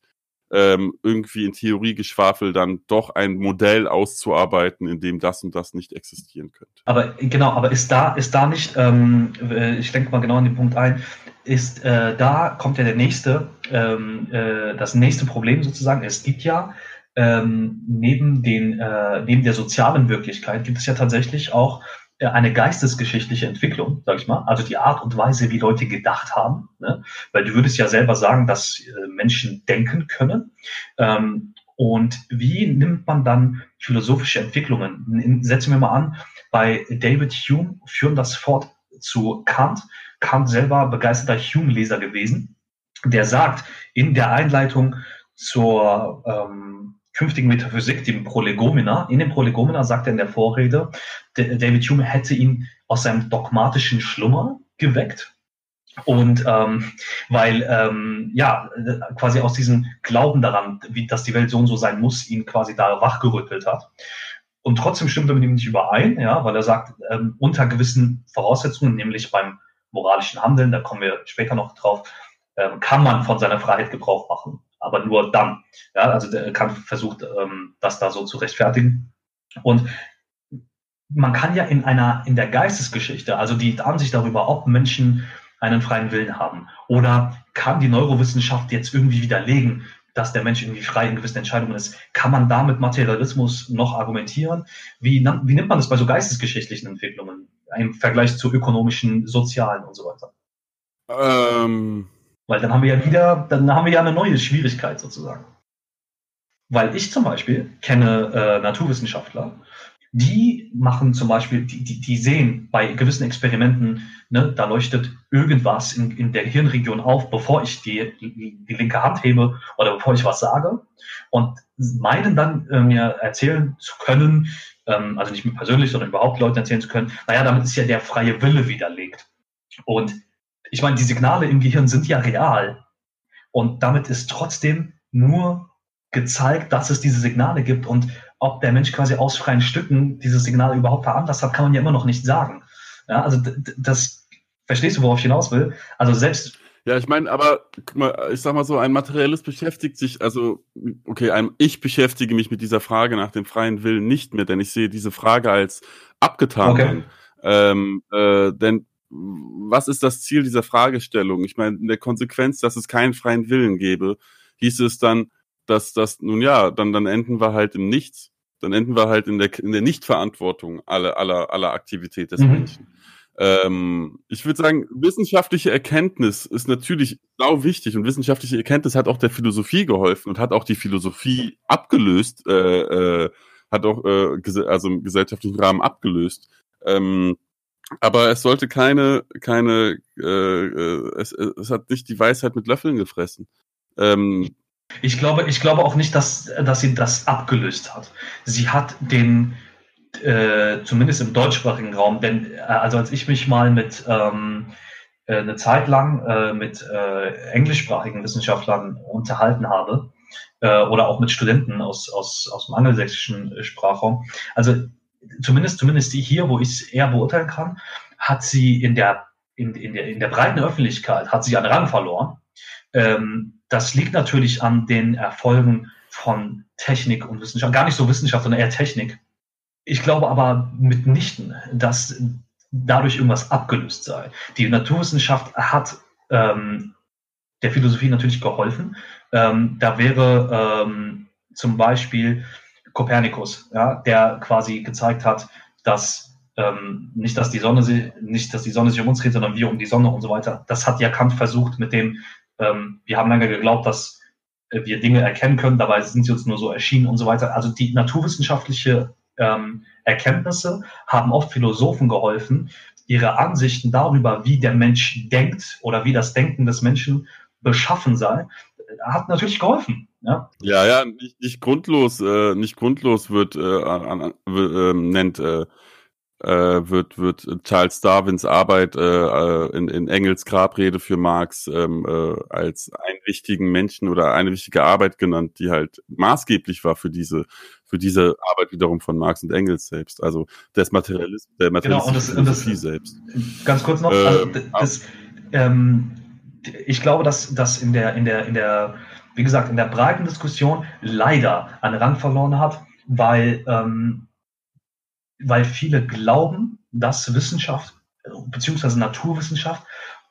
S2: ähm, irgendwie in Theoriegeschwafel dann doch ein Modell auszuarbeiten, in dem das und das nicht existieren könnte.
S1: Aber genau, aber ist da, ist da nicht, ähm, äh, ich denke mal genau an den Punkt ein, ist äh, da kommt ja der nächste, ähm, äh, das nächste Problem sozusagen. Es gibt ja ähm, neben, den, äh, neben der sozialen Wirklichkeit gibt es ja tatsächlich auch äh, eine geistesgeschichtliche Entwicklung, sag ich mal, also die Art und Weise, wie Leute gedacht haben, ne? weil du würdest ja selber sagen, dass äh, Menschen denken können. Ähm, und wie nimmt man dann philosophische Entwicklungen? Setzen wir mal an, bei David Hume führen das fort zu Kant. Kant selber begeisterter Hume-Leser gewesen, der sagt in der Einleitung zur ähm, künftigen Metaphysik, dem Prolegomena. In dem Prolegomena sagt er in der Vorrede, David Hume hätte ihn aus seinem dogmatischen Schlummer geweckt. Und ähm, weil ähm, ja quasi aus diesem Glauben daran, wie dass die Welt so und so sein muss, ihn quasi da wachgerüttelt hat. Und trotzdem stimmt er mit ihm nicht überein, ja, weil er sagt, ähm, unter gewissen Voraussetzungen, nämlich beim moralischen Handeln, da kommen wir später noch drauf, ähm, kann man von seiner Freiheit Gebrauch machen aber nur dann. Ja, also der Kant versucht, ähm, das da so zu rechtfertigen. Und man kann ja in einer, in der Geistesgeschichte, also die Ansicht darüber, ob Menschen einen freien Willen haben, oder kann die Neurowissenschaft jetzt irgendwie widerlegen, dass der Mensch irgendwie frei in gewissen Entscheidungen ist. Kann man da mit Materialismus noch argumentieren? Wie, wie nimmt man das bei so geistesgeschichtlichen Entwicklungen im Vergleich zu ökonomischen, sozialen und so weiter? Ähm. Weil dann haben wir ja wieder, dann haben wir ja eine neue Schwierigkeit sozusagen. Weil ich zum Beispiel kenne äh, Naturwissenschaftler, die machen zum Beispiel, die, die, die sehen bei gewissen Experimenten, ne, da leuchtet irgendwas in, in der Hirnregion auf, bevor ich die, die, linke Hand hebe oder bevor ich was sage. Und meinen dann äh, mir erzählen zu können, ähm, also nicht mir persönlich, sondern überhaupt Leuten erzählen zu können, naja, damit ist ja der freie Wille widerlegt. Und ich meine, die Signale im Gehirn sind ja real. Und damit ist trotzdem nur gezeigt, dass es diese Signale gibt und ob der Mensch quasi aus freien Stücken diese Signale überhaupt veranlasst hat, kann man ja immer noch nicht sagen. Ja, also das, verstehst du, worauf ich hinaus will? Also selbst
S2: ja, ich meine, aber ich sag mal so, ein Materialist beschäftigt sich, also, okay, ein, ich beschäftige mich mit dieser Frage nach dem freien Willen nicht mehr, denn ich sehe diese Frage als abgetan okay. Ähm, äh, denn was ist das Ziel dieser Fragestellung? Ich meine, in der Konsequenz, dass es keinen freien Willen gäbe, hieß es dann, dass das, nun ja, dann, dann enden wir halt im Nichts. Dann enden wir halt in der, in der Nichtverantwortung aller, aller, aller Aktivität des mhm. Menschen. Ähm, ich würde sagen, wissenschaftliche Erkenntnis ist natürlich sau wichtig und wissenschaftliche Erkenntnis hat auch der Philosophie geholfen und hat auch die Philosophie abgelöst, äh, äh, hat auch äh, also im gesellschaftlichen Rahmen abgelöst. Ähm, aber es sollte keine, keine, äh, äh, es, es hat nicht die Weisheit mit Löffeln gefressen. Ähm,
S1: ich glaube, ich glaube auch nicht, dass, dass sie das abgelöst hat. Sie hat den, äh, zumindest im deutschsprachigen Raum, denn äh, also als ich mich mal mit ähm, äh, eine Zeit lang mit englischsprachigen Wissenschaftlern unterhalten habe oder auch mit Studenten aus, aus, aus dem angelsächsischen Sprachraum, also zumindest, zumindest hier, wo ich es eher beurteilen kann, hat sie in der, in, in, der, in der breiten Öffentlichkeit, hat sie an Rang verloren. Ähm, das liegt natürlich an den Erfolgen von Technik und Wissenschaft, gar nicht so Wissenschaft, sondern eher Technik. Ich glaube aber mitnichten, dass dadurch irgendwas abgelöst sei. Die Naturwissenschaft hat ähm, der Philosophie natürlich geholfen. Ähm, da wäre ähm, zum Beispiel Kopernikus, ja, der quasi gezeigt hat, dass ähm, nicht, dass die Sonne nicht, dass die Sonne sich um uns dreht, sondern wir um die Sonne und so weiter. Das hat ja Kant versucht mit dem, ähm, wir haben lange geglaubt, dass äh, wir Dinge erkennen können, dabei sind sie uns nur so erschienen und so weiter. Also die naturwissenschaftliche ähm, Erkenntnisse haben oft Philosophen geholfen, ihre Ansichten darüber, wie der Mensch denkt oder wie das Denken des Menschen beschaffen sei, hat natürlich geholfen. Ja,
S2: ja, ja nicht, nicht grundlos, äh, nicht grundlos wird äh, an, äh, nennt äh, wird, wird Charles Darwins Arbeit äh, äh, in, in Engels Grabrede für Marx ähm, äh, als einen wichtigen Menschen oder eine wichtige Arbeit genannt, die halt maßgeblich war für diese, für diese Arbeit wiederum von Marx und Engels selbst. Also des Materialismus, der
S1: Materialismus genau, und das, das, selbst. Ganz kurz noch, äh, also das, ähm, ich glaube, dass, dass in der, in der, in der, wie gesagt, in der breiten Diskussion leider an Rang verloren hat, weil ähm, weil viele glauben, dass Wissenschaft beziehungsweise Naturwissenschaft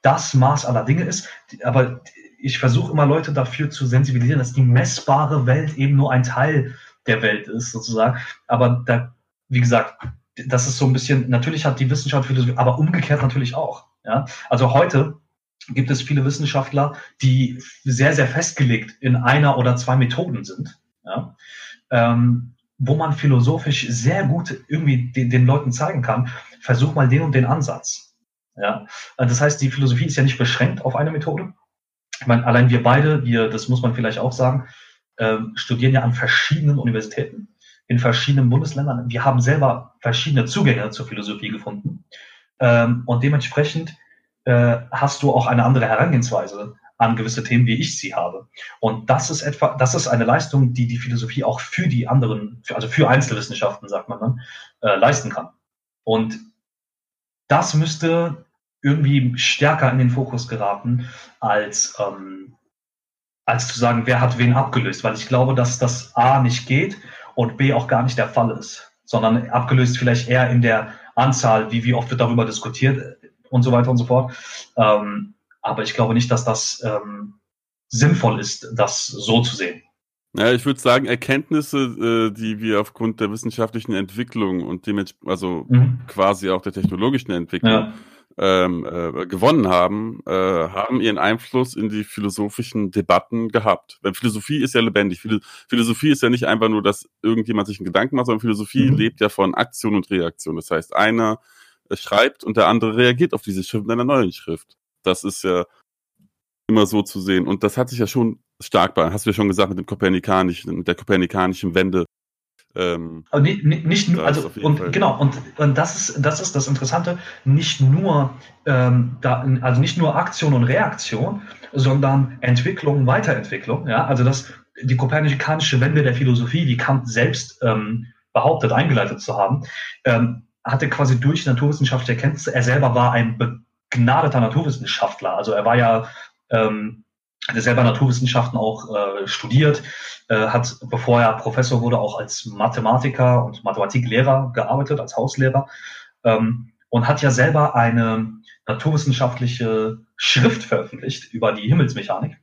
S1: das Maß aller Dinge ist. Aber ich versuche immer Leute dafür zu sensibilisieren, dass die messbare Welt eben nur ein Teil der Welt ist, sozusagen. Aber da, wie gesagt, das ist so ein bisschen, natürlich hat die Wissenschaft aber umgekehrt natürlich auch. Ja? Also heute gibt es viele Wissenschaftler, die sehr, sehr festgelegt in einer oder zwei Methoden sind. Ja? Ähm, wo man philosophisch sehr gut irgendwie den, den Leuten zeigen kann, versuch mal den und den Ansatz. Ja, das heißt, die Philosophie ist ja nicht beschränkt auf eine Methode. Ich meine, allein wir beide, wir, das muss man vielleicht auch sagen, äh, studieren ja an verschiedenen Universitäten in verschiedenen Bundesländern. Wir haben selber verschiedene Zugänge zur Philosophie gefunden. Ähm, und dementsprechend äh, hast du auch eine andere Herangehensweise an gewisse Themen, wie ich sie habe. Und das ist etwa, das ist eine Leistung, die die Philosophie auch für die anderen, für, also für Einzelwissenschaften, sagt man dann, äh, leisten kann. Und das müsste irgendwie stärker in den Fokus geraten, als, ähm, als zu sagen, wer hat wen abgelöst, weil ich glaube, dass das A nicht geht und B auch gar nicht der Fall ist, sondern abgelöst vielleicht eher in der Anzahl, wie, wie oft wird darüber diskutiert und so weiter und so fort. Ähm, aber ich glaube nicht, dass das ähm, sinnvoll ist, das so zu sehen.
S2: Ja, ich würde sagen, Erkenntnisse, äh, die wir aufgrund der wissenschaftlichen Entwicklung und dem also mhm. quasi auch der technologischen Entwicklung ja. ähm, äh, gewonnen haben, äh, haben ihren Einfluss in die philosophischen Debatten gehabt. Weil Philosophie ist ja lebendig. Philosophie ist ja nicht einfach nur, dass irgendjemand sich einen Gedanken macht, sondern Philosophie mhm. lebt ja von Aktion und Reaktion. Das heißt, einer schreibt und der andere reagiert auf diese Schrift in einer neuen Schrift. Das ist ja immer so zu sehen. Und das hat sich ja schon stark bei, hast du ja schon gesagt, mit dem kopernikanischen, mit der kopernikanischen Wende.
S1: Ähm, Aber nicht, nicht nur, also und Fall. genau, und, und das ist das ist das Interessante, nicht nur ähm, da, also nicht nur Aktion und Reaktion, sondern Entwicklung, Weiterentwicklung. Ja, also das die kopernikanische Wende der Philosophie, die Kant selbst ähm, behauptet, eingeleitet zu haben, ähm, hatte quasi durch naturwissenschaftliche Erkenntnisse, er selber war ein begnadeter Naturwissenschaftler, also er war ja ähm, hat selber Naturwissenschaften auch äh, studiert, äh, hat, bevor er Professor wurde, auch als Mathematiker und Mathematiklehrer gearbeitet, als Hauslehrer ähm, und hat ja selber eine naturwissenschaftliche Schrift veröffentlicht über die Himmelsmechanik.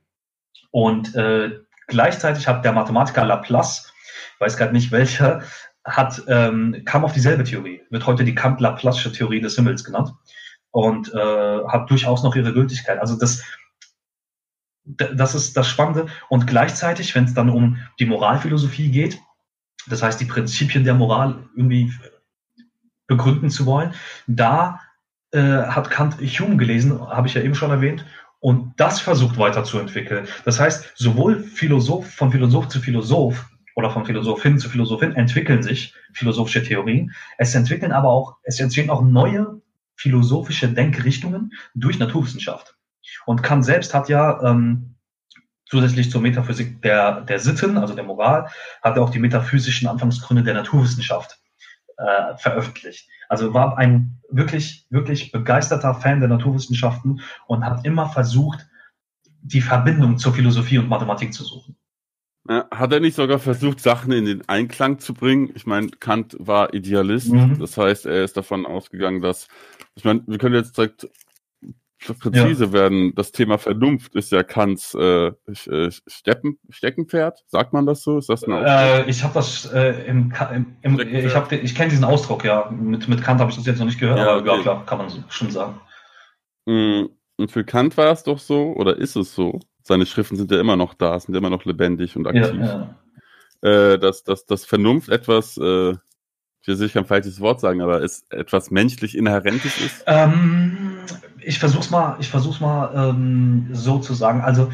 S1: Und äh, gleichzeitig hat der Mathematiker Laplace, weiß gerade nicht welcher, hat, ähm, kam auf dieselbe Theorie, wird heute die Kant-Laplace'sche Theorie des Himmels genannt und äh, hat durchaus noch ihre Gültigkeit. Also das, das ist das Spannende. Und gleichzeitig, wenn es dann um die Moralphilosophie geht, das heißt die Prinzipien der Moral irgendwie begründen zu wollen, da äh, hat Kant Hume gelesen, habe ich ja eben schon erwähnt, und das versucht weiterzuentwickeln. Das heißt, sowohl Philosoph von Philosoph zu Philosoph oder von Philosophin zu Philosophin entwickeln sich philosophische Theorien. Es entwickeln aber auch, es entstehen auch neue philosophische Denkrichtungen durch Naturwissenschaft. Und Kant selbst hat ja ähm, zusätzlich zur Metaphysik der, der Sitten, also der Moral, hat er auch die metaphysischen Anfangsgründe der Naturwissenschaft äh, veröffentlicht. Also war ein wirklich, wirklich begeisterter Fan der Naturwissenschaften und hat immer versucht, die Verbindung zur Philosophie und Mathematik zu suchen.
S2: Hat er nicht sogar versucht, Sachen in den Einklang zu bringen? Ich meine, Kant war Idealist, mhm. das heißt, er ist davon ausgegangen, dass, ich meine, wir können jetzt direkt präzise ja. werden. Das Thema Vernunft ist ja Kants äh, äh Steppen, Steckenpferd, sagt man das so? Ist das
S1: eine äh, ich habe das äh, im, im, im ich habe ich kenne diesen Ausdruck ja. Mit mit Kant habe ich das jetzt noch nicht gehört, ja, aber okay. ja klar, kann man so schon sagen.
S2: Mm, und für Kant war es doch so oder ist es so? Seine Schriften sind ja immer noch da, sind immer noch lebendig und aktiv. Ja, ja. Äh, dass, dass, dass Vernunft etwas äh, ich will sicher ein falsches Wort sagen, aber ist etwas menschlich Inhärentes ist?
S1: Ähm, ich versuch's mal, ich versuch's mal ähm, so zu sagen. Also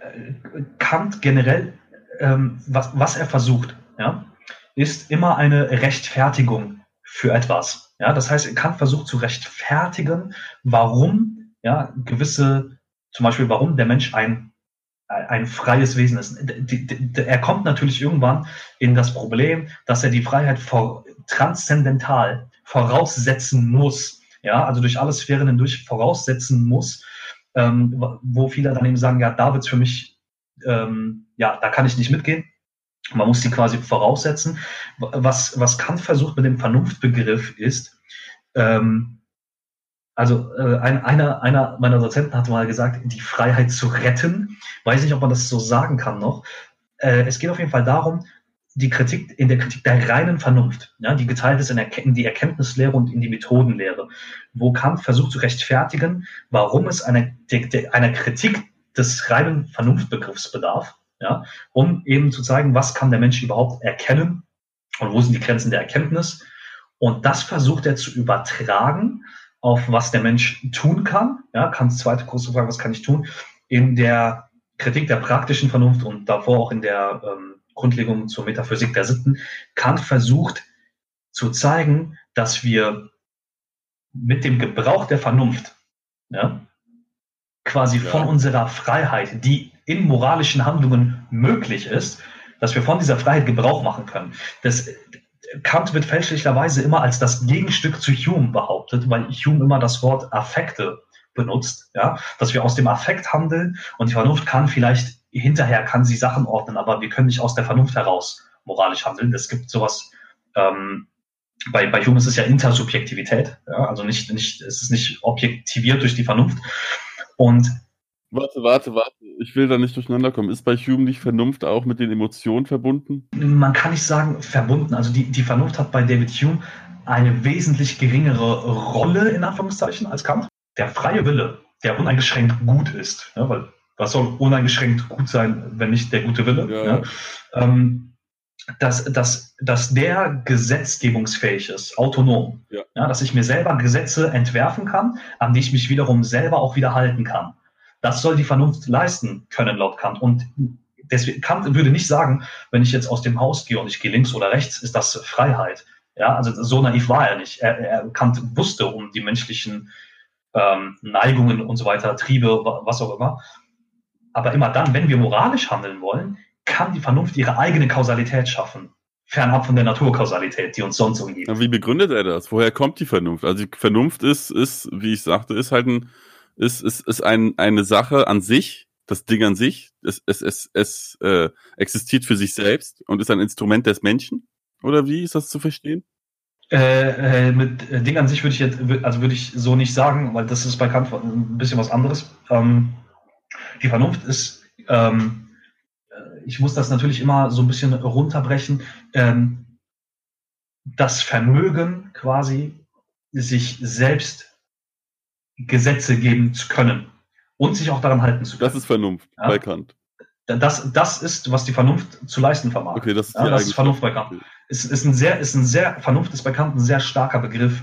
S1: äh, Kant generell, ähm, was, was er versucht, ja, ist immer eine Rechtfertigung für etwas. Ja, das heißt, Kant versucht zu rechtfertigen, warum ja gewisse, zum Beispiel, warum der Mensch ein ein freies Wesen ist. Er kommt natürlich irgendwann in das Problem, dass er die Freiheit vor, transzendental voraussetzen muss. Ja, also durch alle Sphären hindurch voraussetzen muss, ähm, wo viele dann eben sagen, ja, da wird's für mich, ähm, ja, da kann ich nicht mitgehen. Man muss sie quasi voraussetzen. Was, was Kant versucht mit dem Vernunftbegriff ist, ähm, also äh, ein, einer, einer meiner Dozenten hat mal gesagt, die Freiheit zu retten. Weiß nicht, ob man das so sagen kann noch. Äh, es geht auf jeden Fall darum, die Kritik, in der Kritik der reinen Vernunft, ja, die geteilt ist in, in die Erkenntnislehre und in die Methodenlehre, wo Kant versucht zu rechtfertigen, warum es eine, einer Kritik des reinen Vernunftbegriffs bedarf, ja, um eben zu zeigen, was kann der Mensch überhaupt erkennen und wo sind die Grenzen der Erkenntnis. Und das versucht er zu übertragen auf was der Mensch tun kann. Ja, Kants zweite große Frage, was kann ich tun? In der Kritik der praktischen Vernunft und davor auch in der ähm, Grundlegung zur Metaphysik der Sitten, Kant versucht zu zeigen, dass wir mit dem Gebrauch der Vernunft ja, quasi ja. von unserer Freiheit, die in moralischen Handlungen möglich ist, dass wir von dieser Freiheit Gebrauch machen können. Das, Kant wird fälschlicherweise immer als das Gegenstück zu Hume behauptet, weil Hume immer das Wort Affekte benutzt, ja, dass wir aus dem Affekt handeln und die Vernunft kann vielleicht hinterher kann sie Sachen ordnen, aber wir können nicht aus der Vernunft heraus moralisch handeln. Es gibt sowas, ähm, bei, bei Hume ist es ja Intersubjektivität, ja, also nicht, nicht, es ist nicht objektiviert durch die Vernunft. Und
S2: Warte, warte, warte. Ich will da nicht durcheinander kommen. Ist bei Hume nicht Vernunft auch mit den Emotionen verbunden?
S1: Man kann nicht sagen verbunden. Also die, die Vernunft hat bei David Hume eine wesentlich geringere Rolle, in Anführungszeichen, als Kant. Der freie Wille, der uneingeschränkt gut ist, ja, weil was soll uneingeschränkt gut sein, wenn nicht der gute Wille? Ja. Ja, ähm, dass, dass, dass der gesetzgebungsfähig ist, autonom. Ja. ja. dass ich mir selber Gesetze entwerfen kann, an die ich mich wiederum selber auch wieder halten kann. Das soll die Vernunft leisten können, laut Kant. Und deswegen, Kant würde nicht sagen, wenn ich jetzt aus dem Haus gehe und ich gehe links oder rechts, ist das Freiheit. Ja, also so naiv war er nicht. Er, er Kant wusste um die menschlichen ähm, Neigungen und so weiter, Triebe, was auch immer. Aber immer dann, wenn wir moralisch handeln wollen, kann die Vernunft ihre eigene Kausalität schaffen. Fernab von der Naturkausalität, die uns sonst umgibt.
S2: wie begründet er das? Woher kommt die Vernunft? Also die Vernunft ist, ist, wie ich sagte, ist halt ein, ist, ist, ist ein, eine Sache an sich, das Ding an sich, es, es, es, es äh, existiert für sich selbst und ist ein Instrument des Menschen. Oder wie ist das zu verstehen?
S1: Äh, äh, mit äh, Ding an sich würde ich jetzt, also würde ich so nicht sagen, weil das ist bei Kant ein bisschen was anderes. Ähm, die Vernunft ist ähm, ich muss das natürlich immer so ein bisschen runterbrechen, ähm, das Vermögen quasi, sich selbst Gesetze geben zu können und sich auch daran halten zu
S2: können. Das ist Vernunft ja? bei Kant.
S1: Das, das ist, was die Vernunft zu leisten vermag.
S2: Okay, das ist,
S1: ja, das ist Vernunft bei Kant. Ist, ist ein sehr, ist ein sehr, Vernunft ist bei Kant ein sehr starker Begriff.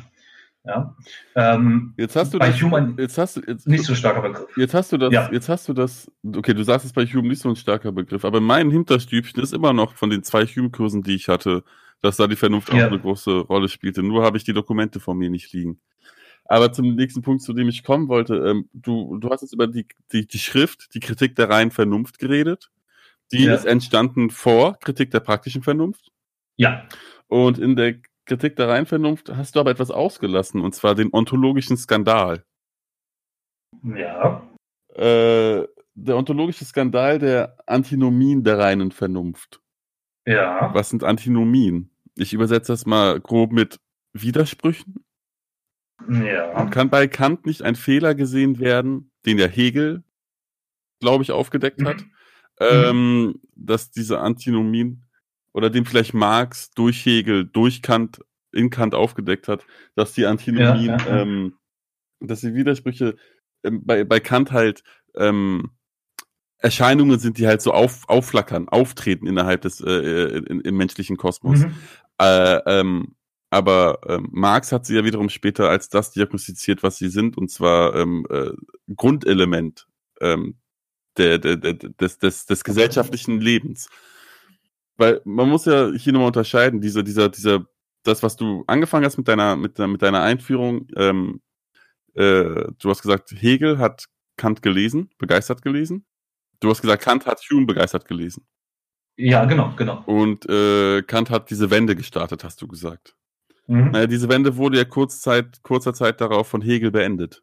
S1: Ja.
S2: Ähm, jetzt hast du bei
S1: das, Human
S2: jetzt hast du,
S1: jetzt, nicht so starker Begriff.
S2: Jetzt hast du das, ja. jetzt hast du das, okay, du sagst es bei Hume nicht so ein starker Begriff, aber mein Hinterstübchen ist immer noch von den zwei Hume-Kursen, die ich hatte, dass da die Vernunft ja. auch eine große Rolle spielte. Nur habe ich die Dokumente vor mir nicht liegen. Aber zum nächsten Punkt, zu dem ich kommen wollte, ähm, du, du hast jetzt über die, die, die Schrift, die Kritik der reinen Vernunft geredet. Die ja. ist entstanden vor Kritik der praktischen Vernunft.
S1: Ja.
S2: Und in der Kritik der Reinvernunft hast du aber etwas ausgelassen, und zwar den ontologischen Skandal.
S1: Ja.
S2: Äh, der ontologische Skandal der Antinomien der reinen Vernunft.
S1: Ja.
S2: Was sind Antinomien? Ich übersetze das mal grob mit Widersprüchen.
S1: Ja.
S2: kann bei Kant nicht ein Fehler gesehen werden, den der Hegel, glaube ich, aufgedeckt mhm. hat, ähm, dass diese Antinomien oder den vielleicht Marx durch Hegel, durch Kant, in Kant aufgedeckt hat, dass die Antinomien, ja, ja, ja. Ähm, dass die Widersprüche ähm, bei, bei Kant halt ähm, Erscheinungen sind, die halt so auf, aufflackern, auftreten innerhalb des äh, äh in, im menschlichen Kosmos. Mhm. Äh, ähm, aber ähm, Marx hat sie ja wiederum später als das diagnostiziert, was sie sind, und zwar ähm, äh, Grundelement ähm, der, der, der, des, des, des gesellschaftlichen Lebens. Weil man muss ja hier nochmal unterscheiden, dieser, dieser, dieser, das, was du angefangen hast mit deiner, mit, mit deiner Einführung, ähm, äh, du hast gesagt, Hegel hat Kant gelesen, begeistert gelesen. Du hast gesagt, Kant hat Hume begeistert gelesen.
S1: Ja, genau, genau.
S2: Und äh, Kant hat diese Wende gestartet, hast du gesagt. Mhm. Naja, diese Wende wurde ja kurz Zeit, kurzer Zeit darauf von Hegel beendet.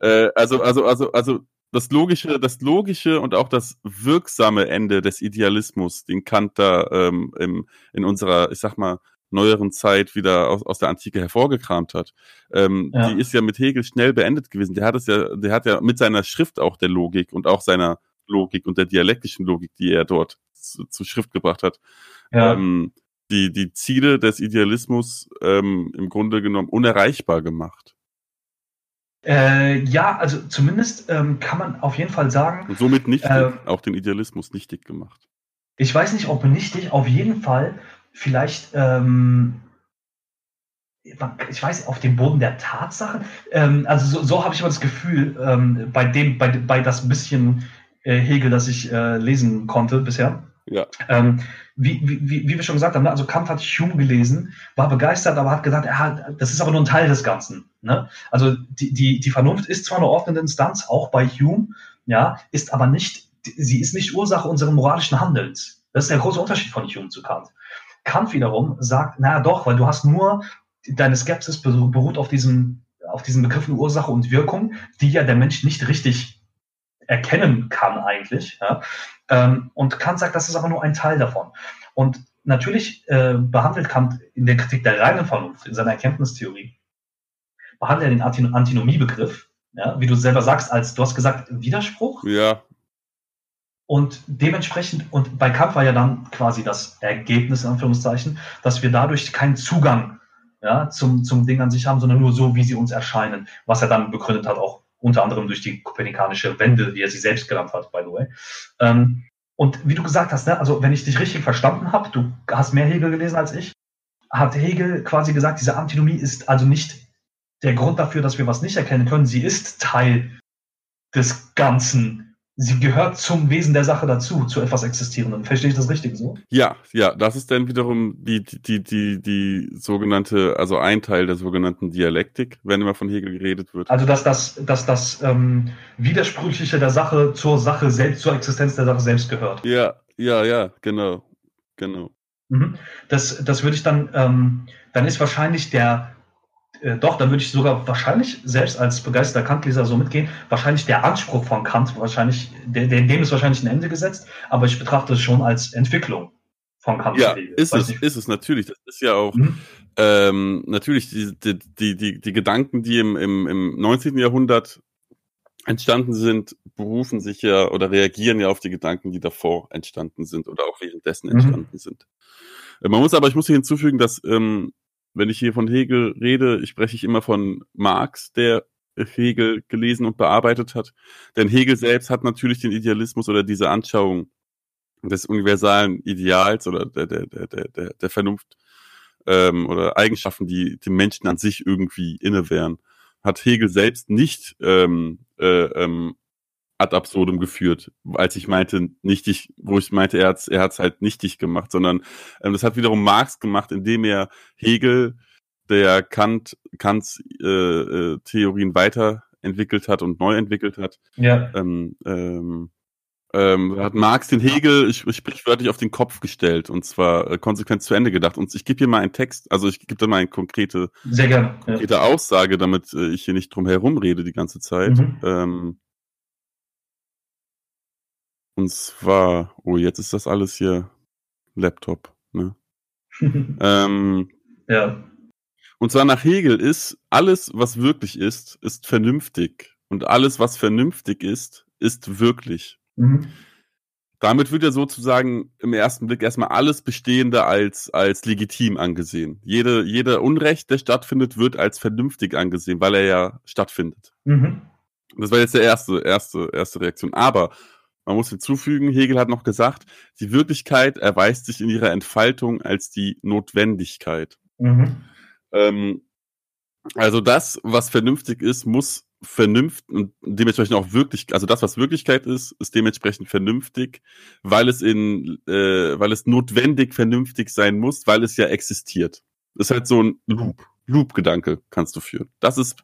S2: Äh, also, also, also, also das logische, das logische und auch das wirksame Ende des Idealismus, den Kant da ähm, im, in unserer, ich sag mal, neueren Zeit wieder aus, aus der Antike hervorgekramt hat, ähm, ja. die ist ja mit Hegel schnell beendet gewesen. Der hat es ja, der hat ja mit seiner Schrift auch der Logik und auch seiner Logik und der dialektischen Logik, die er dort zu, zu Schrift gebracht hat, ja. ähm, die, die Ziele des Idealismus ähm, im Grunde genommen unerreichbar gemacht.
S1: Äh, ja, also zumindest ähm, kann man auf jeden Fall sagen.
S2: Und somit nicht äh, auch den Idealismus nichtig gemacht.
S1: Ich weiß nicht, ob nichtig, auf jeden Fall vielleicht, ähm, ich weiß, auf dem Boden der Tatsachen. Ähm, also so, so habe ich immer das Gefühl, ähm, bei dem, bei, bei das bisschen äh, Hegel, das ich äh, lesen konnte bisher.
S2: Ja.
S1: Wie, wie, wie wir schon gesagt haben, ne? also Kant hat Hume gelesen, war begeistert, aber hat gesagt, hat, das ist aber nur ein Teil des Ganzen. Ne? Also die, die, die Vernunft ist zwar eine ordnende Instanz, auch bei Hume, ja, ist aber nicht, sie ist nicht Ursache unseres moralischen Handelns. Das ist der große Unterschied von Hume zu Kant. Kant wiederum sagt, naja doch, weil du hast nur, deine Skepsis beruht auf diesem, auf diesen Begriffen Ursache und Wirkung, die ja der Mensch nicht richtig erkennen kann eigentlich. Ja? Ähm, und Kant sagt, das ist aber nur ein Teil davon. Und natürlich äh, behandelt Kant in der Kritik der reinen Vernunft, in seiner Erkenntnistheorie, behandelt er den Antinomiebegriff, ja, wie du selber sagst, als du hast gesagt, Widerspruch.
S2: Ja.
S1: Und dementsprechend, und bei Kant war ja dann quasi das Ergebnis, in Anführungszeichen, dass wir dadurch keinen Zugang ja, zum, zum Ding an sich haben, sondern nur so, wie sie uns erscheinen, was er dann begründet hat, auch unter anderem durch die kopernikanische Wende, wie er sie selbst genannt hat, by the way. Ähm, und wie du gesagt hast, ne, also wenn ich dich richtig verstanden habe, du hast mehr Hegel gelesen als ich, hat Hegel quasi gesagt, diese Antinomie ist also nicht der Grund dafür, dass wir was nicht erkennen können. Sie ist Teil des Ganzen sie gehört zum Wesen der Sache dazu, zu etwas Existierendem. Verstehe ich das richtig so?
S2: Ja, ja, das ist dann wiederum die, die, die, die sogenannte, also ein Teil der sogenannten Dialektik, wenn immer von Hegel geredet wird.
S1: Also dass das, dass das ähm, Widersprüchliche der Sache zur Sache selbst, zur Existenz der Sache selbst gehört.
S2: Ja, ja, ja, genau. Genau.
S1: Mhm. Das, das würde ich dann, ähm, dann ist wahrscheinlich der, äh, doch, dann würde ich sogar wahrscheinlich selbst als begeisterter Kantleser so mitgehen. Wahrscheinlich der Anspruch von Kant, wahrscheinlich, der, der, dem ist wahrscheinlich ein Ende gesetzt, aber ich betrachte es schon als Entwicklung von Kant.
S2: Ja, ist es, nicht. ist es natürlich. Das ist ja auch mhm. ähm, natürlich die, die, die, die, die Gedanken, die im, im, im 19. Jahrhundert entstanden sind, berufen sich ja oder reagieren ja auf die Gedanken, die davor entstanden sind oder auch währenddessen mhm. entstanden sind. Äh, man muss aber, ich muss hier hinzufügen, dass ähm, wenn ich hier von Hegel rede, ich spreche ich immer von Marx, der Hegel gelesen und bearbeitet hat. Denn Hegel selbst hat natürlich den Idealismus oder diese Anschauung des universalen Ideals oder der, der, der, der, der Vernunft ähm, oder Eigenschaften, die dem Menschen an sich irgendwie inne wären, hat Hegel selbst nicht ähm, äh, ähm, ad absurdum geführt, als ich meinte nichtig, wo ich meinte, er hat's, er hat's halt nichtig gemacht, sondern ähm, das hat wiederum Marx gemacht, indem er Hegel, der Kant, Kants äh, äh, Theorien weiterentwickelt hat und neu entwickelt hat,
S1: ja.
S2: ähm, ähm, ähm, hat Marx den Hegel sprichwörtlich auf den Kopf gestellt und zwar äh, konsequent zu Ende gedacht. Und ich gebe hier mal einen Text, also ich gebe da mal eine konkrete,
S1: Sehr gerne,
S2: konkrete ja. Aussage, damit äh, ich hier nicht drum herum rede die ganze Zeit. Mhm. Ähm, und zwar, oh, jetzt ist das alles hier Laptop, ne? ähm,
S1: ja.
S2: Und zwar nach Hegel ist alles, was wirklich ist, ist vernünftig. Und alles, was vernünftig ist, ist wirklich. Mhm. Damit wird ja sozusagen im ersten Blick erstmal alles Bestehende als, als legitim angesehen. Jede, jeder Unrecht, der stattfindet, wird als vernünftig angesehen, weil er ja stattfindet. Mhm. Das war jetzt der erste, erste, erste Reaktion. Aber man muss hinzufügen, Hegel hat noch gesagt, die Wirklichkeit erweist sich in ihrer Entfaltung als die Notwendigkeit. Mhm. Ähm, also das, was vernünftig ist, muss vernünftig und dementsprechend auch wirklich, also das, was Wirklichkeit ist, ist dementsprechend vernünftig, weil es in, äh, weil es notwendig vernünftig sein muss, weil es ja existiert. Das ist halt so ein Loop, Loop-Gedanke kannst du führen. Das ist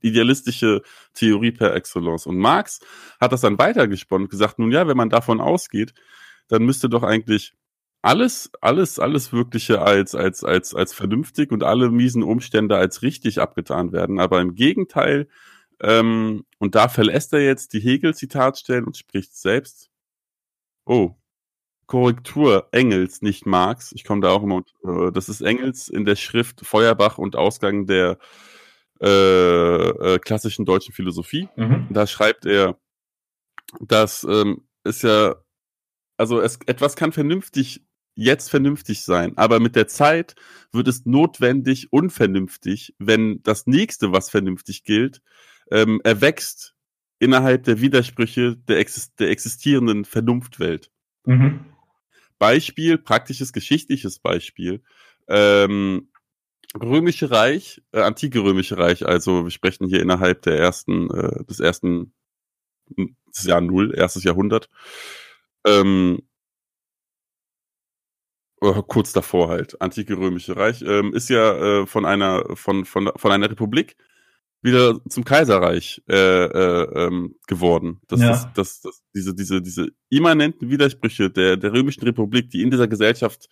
S2: idealistische Theorie per excellence. Und Marx hat das dann weitergesponnen und gesagt, nun ja, wenn man davon ausgeht, dann müsste doch eigentlich alles, alles, alles Wirkliche als, als, als, als vernünftig und alle miesen Umstände als richtig abgetan werden. Aber im Gegenteil, ähm, und da verlässt er jetzt die Hegel-Zitatstellen und spricht selbst. Oh, Korrektur Engels, nicht Marx. Ich komme da auch immer, äh, das ist Engels in der Schrift Feuerbach und Ausgang der äh, äh, klassischen deutschen Philosophie. Mhm. Da schreibt er, dass ähm, ist ja, also es, etwas kann vernünftig jetzt vernünftig sein, aber mit der Zeit wird es notwendig unvernünftig, wenn das nächste, was vernünftig gilt, ähm, erwächst innerhalb der Widersprüche der, exist der existierenden Vernunftwelt. Mhm. Beispiel, praktisches geschichtliches Beispiel. Ähm, Römische Reich, äh, antike Römische Reich, also wir sprechen hier innerhalb der ersten, äh, des ersten, des Jahr Null, erstes Jahrhundert, ähm, kurz davor halt, antike Römische Reich, ähm, ist ja äh, von einer, von, von, von einer Republik wieder zum Kaiserreich äh, äh, ähm, geworden. Das, ja. das, das, das, diese, diese, diese immanenten Widersprüche der, der Römischen Republik, die in dieser Gesellschaft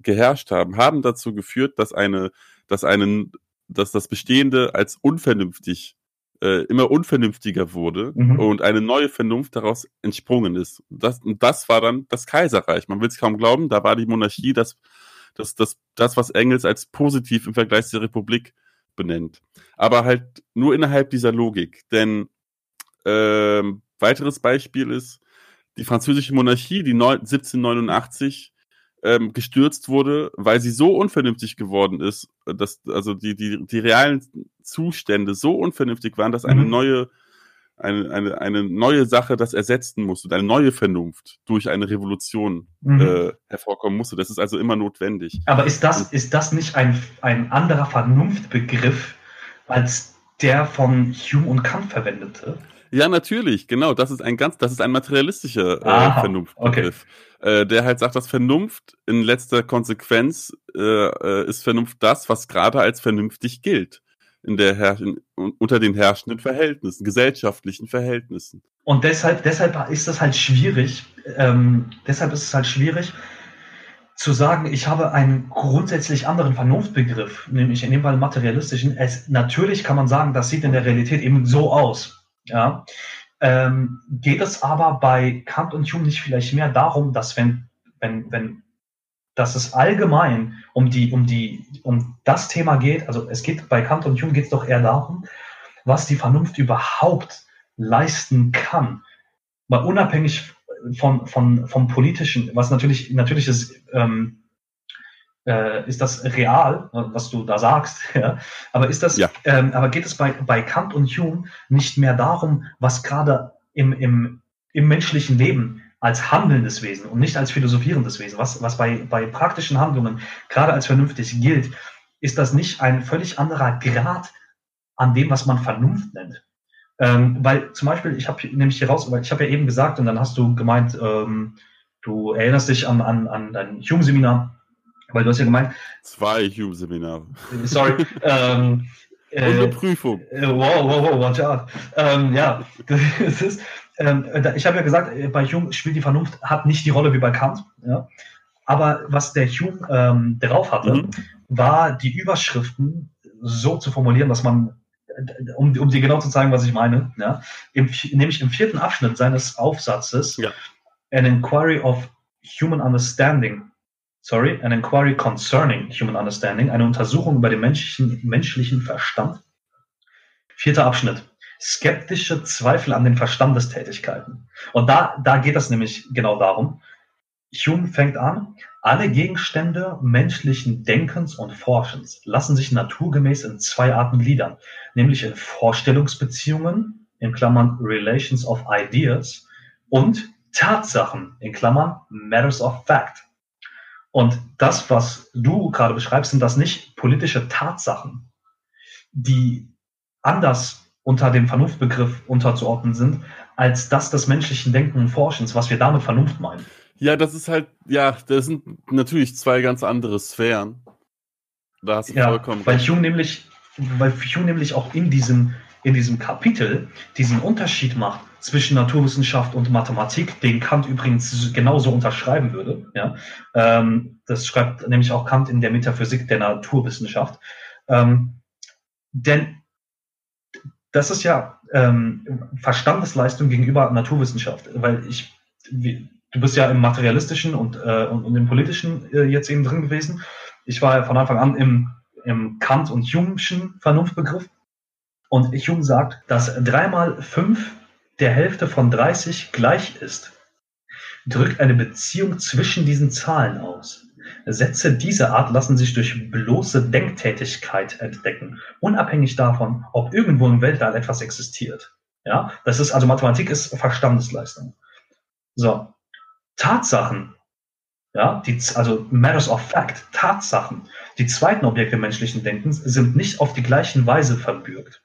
S2: geherrscht haben, haben dazu geführt, dass eine, dass einen, dass das Bestehende als unvernünftig äh, immer unvernünftiger wurde mhm. und eine neue Vernunft daraus entsprungen ist. Das, und das war dann das Kaiserreich. Man will es kaum glauben, da war die Monarchie das, das, das, das, was Engels als positiv im Vergleich zur Republik benennt. aber halt nur innerhalb dieser Logik. Denn ähm, weiteres Beispiel ist die französische Monarchie, die 1789 ähm, gestürzt wurde, weil sie so unvernünftig geworden ist, dass also die, die, die realen Zustände so unvernünftig waren, dass eine mhm. neue eine, eine, eine neue Sache das ersetzen musste, eine neue Vernunft durch eine Revolution mhm. äh, hervorkommen musste. Das ist also immer notwendig.
S1: Aber ist das, ist das nicht ein, ein anderer Vernunftbegriff als der von Hume und Kant verwendete?
S2: Ja, natürlich, genau. Das ist ein ganz, das ist ein materialistischer äh, Vernunftbegriff, okay. äh, der halt sagt, dass Vernunft in letzter Konsequenz äh, äh ist Vernunft das, was gerade als vernünftig gilt in der Herr in, unter den herrschenden Verhältnissen, gesellschaftlichen Verhältnissen.
S1: Und deshalb, deshalb ist das halt schwierig. Ähm, deshalb ist es halt schwierig zu sagen, ich habe einen grundsätzlich anderen Vernunftbegriff, nämlich in dem Fall materialistischen. Es, natürlich kann man sagen, das sieht in der Realität eben so aus. Ja. Ähm, geht es aber bei Kant und Hume nicht vielleicht mehr darum, dass wenn, wenn, wenn dass es allgemein um die, um die, um das Thema geht. Also es geht bei Kant und Hume geht es doch eher darum, was die Vernunft überhaupt leisten kann. Mal unabhängig von, von, vom politischen, was natürlich, natürlich ist, ähm, äh, ist das real, was du da sagst, ja? aber ist das, ja. ähm, aber geht es bei, bei Kant und Hume nicht mehr darum, was gerade im, im, im menschlichen Leben als handelndes Wesen und nicht als philosophierendes Wesen, was, was bei, bei praktischen Handlungen gerade als vernünftig gilt, ist das nicht ein völlig anderer Grad an dem, was man Vernunft nennt. Ähm, weil zum Beispiel, ich habe nämlich hier raus, weil ich habe ja eben gesagt, und dann hast du gemeint, ähm, du erinnerst dich an, an, an dein Hume-Seminar, weil du hast ja gemeint.
S2: Zwei Hume-Seminare.
S1: Sorry. ähm,
S2: und eine äh, Prüfung.
S1: Äh, wow, wow, wow, watch out. Ähm, ja, das ist, ähm, ich habe ja gesagt, äh, bei Hume spielt die Vernunft hat nicht die Rolle wie bei Kant. Ja? Aber was der Hume ähm, drauf hatte, mhm. war die Überschriften so zu formulieren, dass man, um, um dir genau zu zeigen, was ich meine, ja? Im, nämlich im vierten Abschnitt seines Aufsatzes, ja. An Inquiry of Human Understanding, sorry, An Inquiry Concerning Human Understanding, eine Untersuchung über den menschlichen, menschlichen Verstand. Vierter Abschnitt skeptische Zweifel an den Verstandestätigkeiten. Und da, da geht es nämlich genau darum. Hume fängt an, alle Gegenstände menschlichen Denkens und Forschens lassen sich naturgemäß in zwei Arten gliedern, nämlich in Vorstellungsbeziehungen, in Klammern Relations of Ideas, und Tatsachen, in Klammern Matters of Fact. Und das, was du gerade beschreibst, sind das nicht politische Tatsachen, die anders unter dem Vernunftbegriff unterzuordnen sind, als das des menschlichen Denken und Forschens, was wir damit Vernunft meinen.
S2: Ja, das ist halt, ja, das sind natürlich zwei ganz andere Sphären.
S1: Da hast du ja, vollkommen weil. Hume nämlich, weil Hume nämlich auch in diesem, in diesem Kapitel diesen Unterschied macht zwischen Naturwissenschaft und Mathematik, den Kant übrigens genauso unterschreiben würde. Ja? Ähm, das schreibt nämlich auch Kant in der Metaphysik der Naturwissenschaft. Ähm, denn das ist ja ähm, Verstandesleistung gegenüber Naturwissenschaft, weil ich, wie, du bist ja im materialistischen und, äh, und, und im politischen äh, jetzt eben drin gewesen. Ich war ja von Anfang an im, im Kant- und Hume'schen Vernunftbegriff. Und Hume sagt, dass dreimal fünf der Hälfte von 30 gleich ist, drückt eine Beziehung zwischen diesen Zahlen aus. Sätze dieser Art lassen sich durch bloße Denktätigkeit entdecken, unabhängig davon, ob irgendwo im Weltall etwas existiert. Ja, das ist also Mathematik ist Verstandesleistung. So, Tatsachen, ja, die, also Matters of Fact, Tatsachen, die zweiten Objekte menschlichen Denkens sind nicht auf die gleichen Weise verbürgt.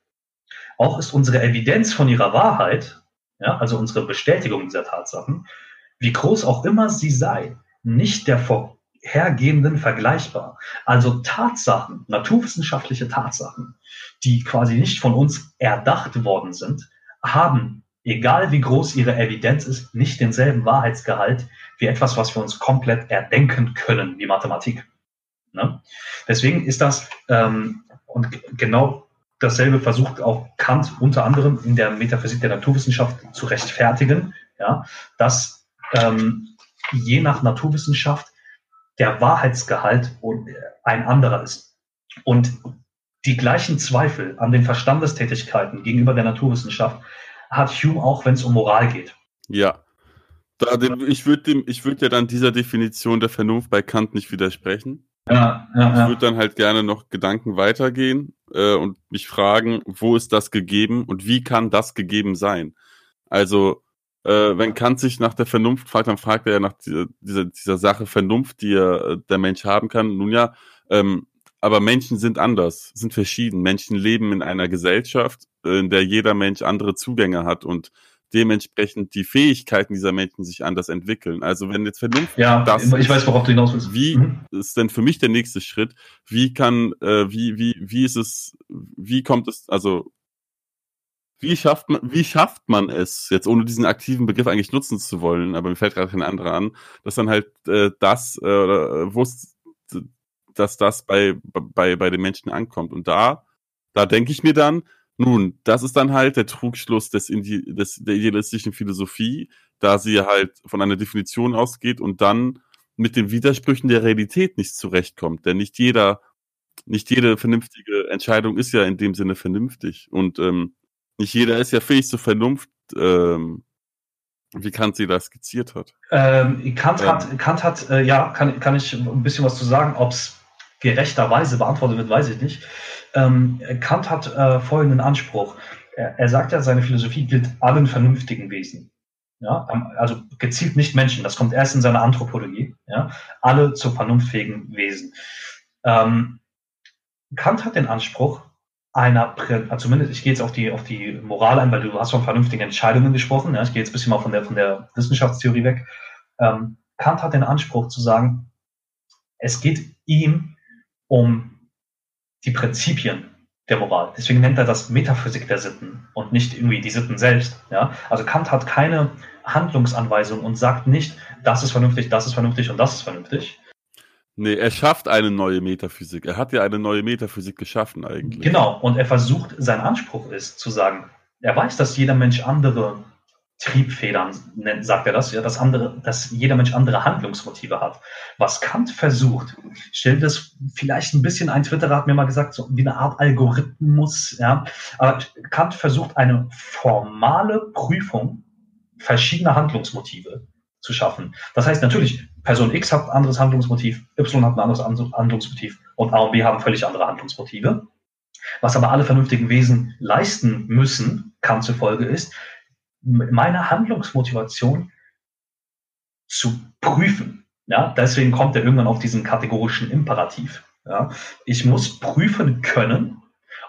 S1: Auch ist unsere Evidenz von ihrer Wahrheit, ja, also unsere Bestätigung dieser Tatsachen, wie groß auch immer sie sei, nicht der vor hergehenden vergleichbar. Also Tatsachen, naturwissenschaftliche Tatsachen, die quasi nicht von uns erdacht worden sind, haben, egal wie groß ihre Evidenz ist, nicht denselben Wahrheitsgehalt wie etwas, was wir uns komplett erdenken können, wie Mathematik. Ne? Deswegen ist das, ähm, und genau dasselbe versucht auch Kant unter anderem in der Metaphysik der Naturwissenschaft zu rechtfertigen, ja, dass ähm, je nach Naturwissenschaft der Wahrheitsgehalt ein anderer ist. Und die gleichen Zweifel an den Verstandestätigkeiten gegenüber der Naturwissenschaft hat Hume auch, wenn es um Moral geht.
S2: Ja. Da, ich würde würd ja dann dieser Definition der Vernunft bei Kant nicht widersprechen. Ja, ja, ich würde dann halt gerne noch Gedanken weitergehen äh, und mich fragen, wo ist das gegeben und wie kann das gegeben sein? Also, äh, wenn Kant sich nach der Vernunft fragt, dann fragt er ja nach dieser, dieser, dieser Sache Vernunft, die äh, der Mensch haben kann. Nun ja, ähm, aber Menschen sind anders, sind verschieden. Menschen leben in einer Gesellschaft, in der jeder Mensch andere Zugänge hat und dementsprechend die Fähigkeiten dieser Menschen sich anders entwickeln. Also wenn jetzt Vernunft
S1: ja, das ich weiß, worauf du hinaus willst.
S2: Wie mhm. ist denn für mich der nächste Schritt? Wie kann, äh, wie, wie, wie ist es, wie kommt es, also wie schafft man, wie schafft man es, jetzt ohne diesen aktiven Begriff eigentlich nutzen zu wollen, aber mir fällt gerade kein anderer an, dass dann halt äh, das, äh, äh wo dass das bei, bei, bei den Menschen ankommt. Und da, da denke ich mir dann, nun, das ist dann halt der Trugschluss des, des, der idealistischen Philosophie, da sie halt von einer Definition ausgeht und dann mit den Widersprüchen der Realität nicht zurechtkommt. Denn nicht jeder, nicht jede vernünftige Entscheidung ist ja in dem Sinne vernünftig. Und ähm, nicht jeder ist ja fähig zur Vernunft, ähm, wie Kant sie da skizziert hat.
S1: Ähm, Kant ähm. hat, Kant hat, äh, ja, kann, kann ich ein bisschen was zu sagen, ob es gerechterweise beantwortet wird, weiß ich nicht. Ähm, Kant hat äh, folgenden Anspruch. Er, er, sagt ja, seine Philosophie gilt allen vernünftigen Wesen. Ja, also gezielt nicht Menschen. Das kommt erst in seiner Anthropologie. Ja, alle zu vernunftfähigen Wesen. Ähm, Kant hat den Anspruch einer, also zumindest ich gehe jetzt auf die auf die Moral ein, weil du hast von vernünftigen Entscheidungen gesprochen. Ja, ich gehe jetzt ein bisschen mal von der von der Wissenschaftstheorie weg. Ähm, Kant hat den Anspruch zu sagen, es geht ihm um die Prinzipien der Moral. Deswegen nennt er das Metaphysik der Sitten und nicht irgendwie die Sitten selbst. Ja? Also Kant hat keine Handlungsanweisung und sagt nicht, das ist vernünftig, das ist vernünftig und das ist vernünftig.
S2: Nee, er schafft eine neue Metaphysik. Er hat ja eine neue Metaphysik geschaffen eigentlich.
S1: Genau, und er versucht, sein Anspruch ist zu sagen, er weiß, dass jeder Mensch andere Triebfedern, sagt er das, ja, dass, andere, dass jeder Mensch andere Handlungsmotive hat. Was Kant versucht, stellt das vielleicht ein bisschen, ein Twitterer hat mir mal gesagt, so wie eine Art Algorithmus, ja, aber Kant versucht eine formale Prüfung verschiedener Handlungsmotive zu schaffen. Das heißt natürlich, Person X hat ein anderes Handlungsmotiv, Y hat ein anderes Handlungsmotiv und A und B haben völlig andere Handlungsmotive. Was aber alle vernünftigen Wesen leisten müssen, Kant zufolge ist, meine Handlungsmotivation zu prüfen. Ja, deswegen kommt er irgendwann auf diesen kategorischen Imperativ. Ja, ich muss prüfen können,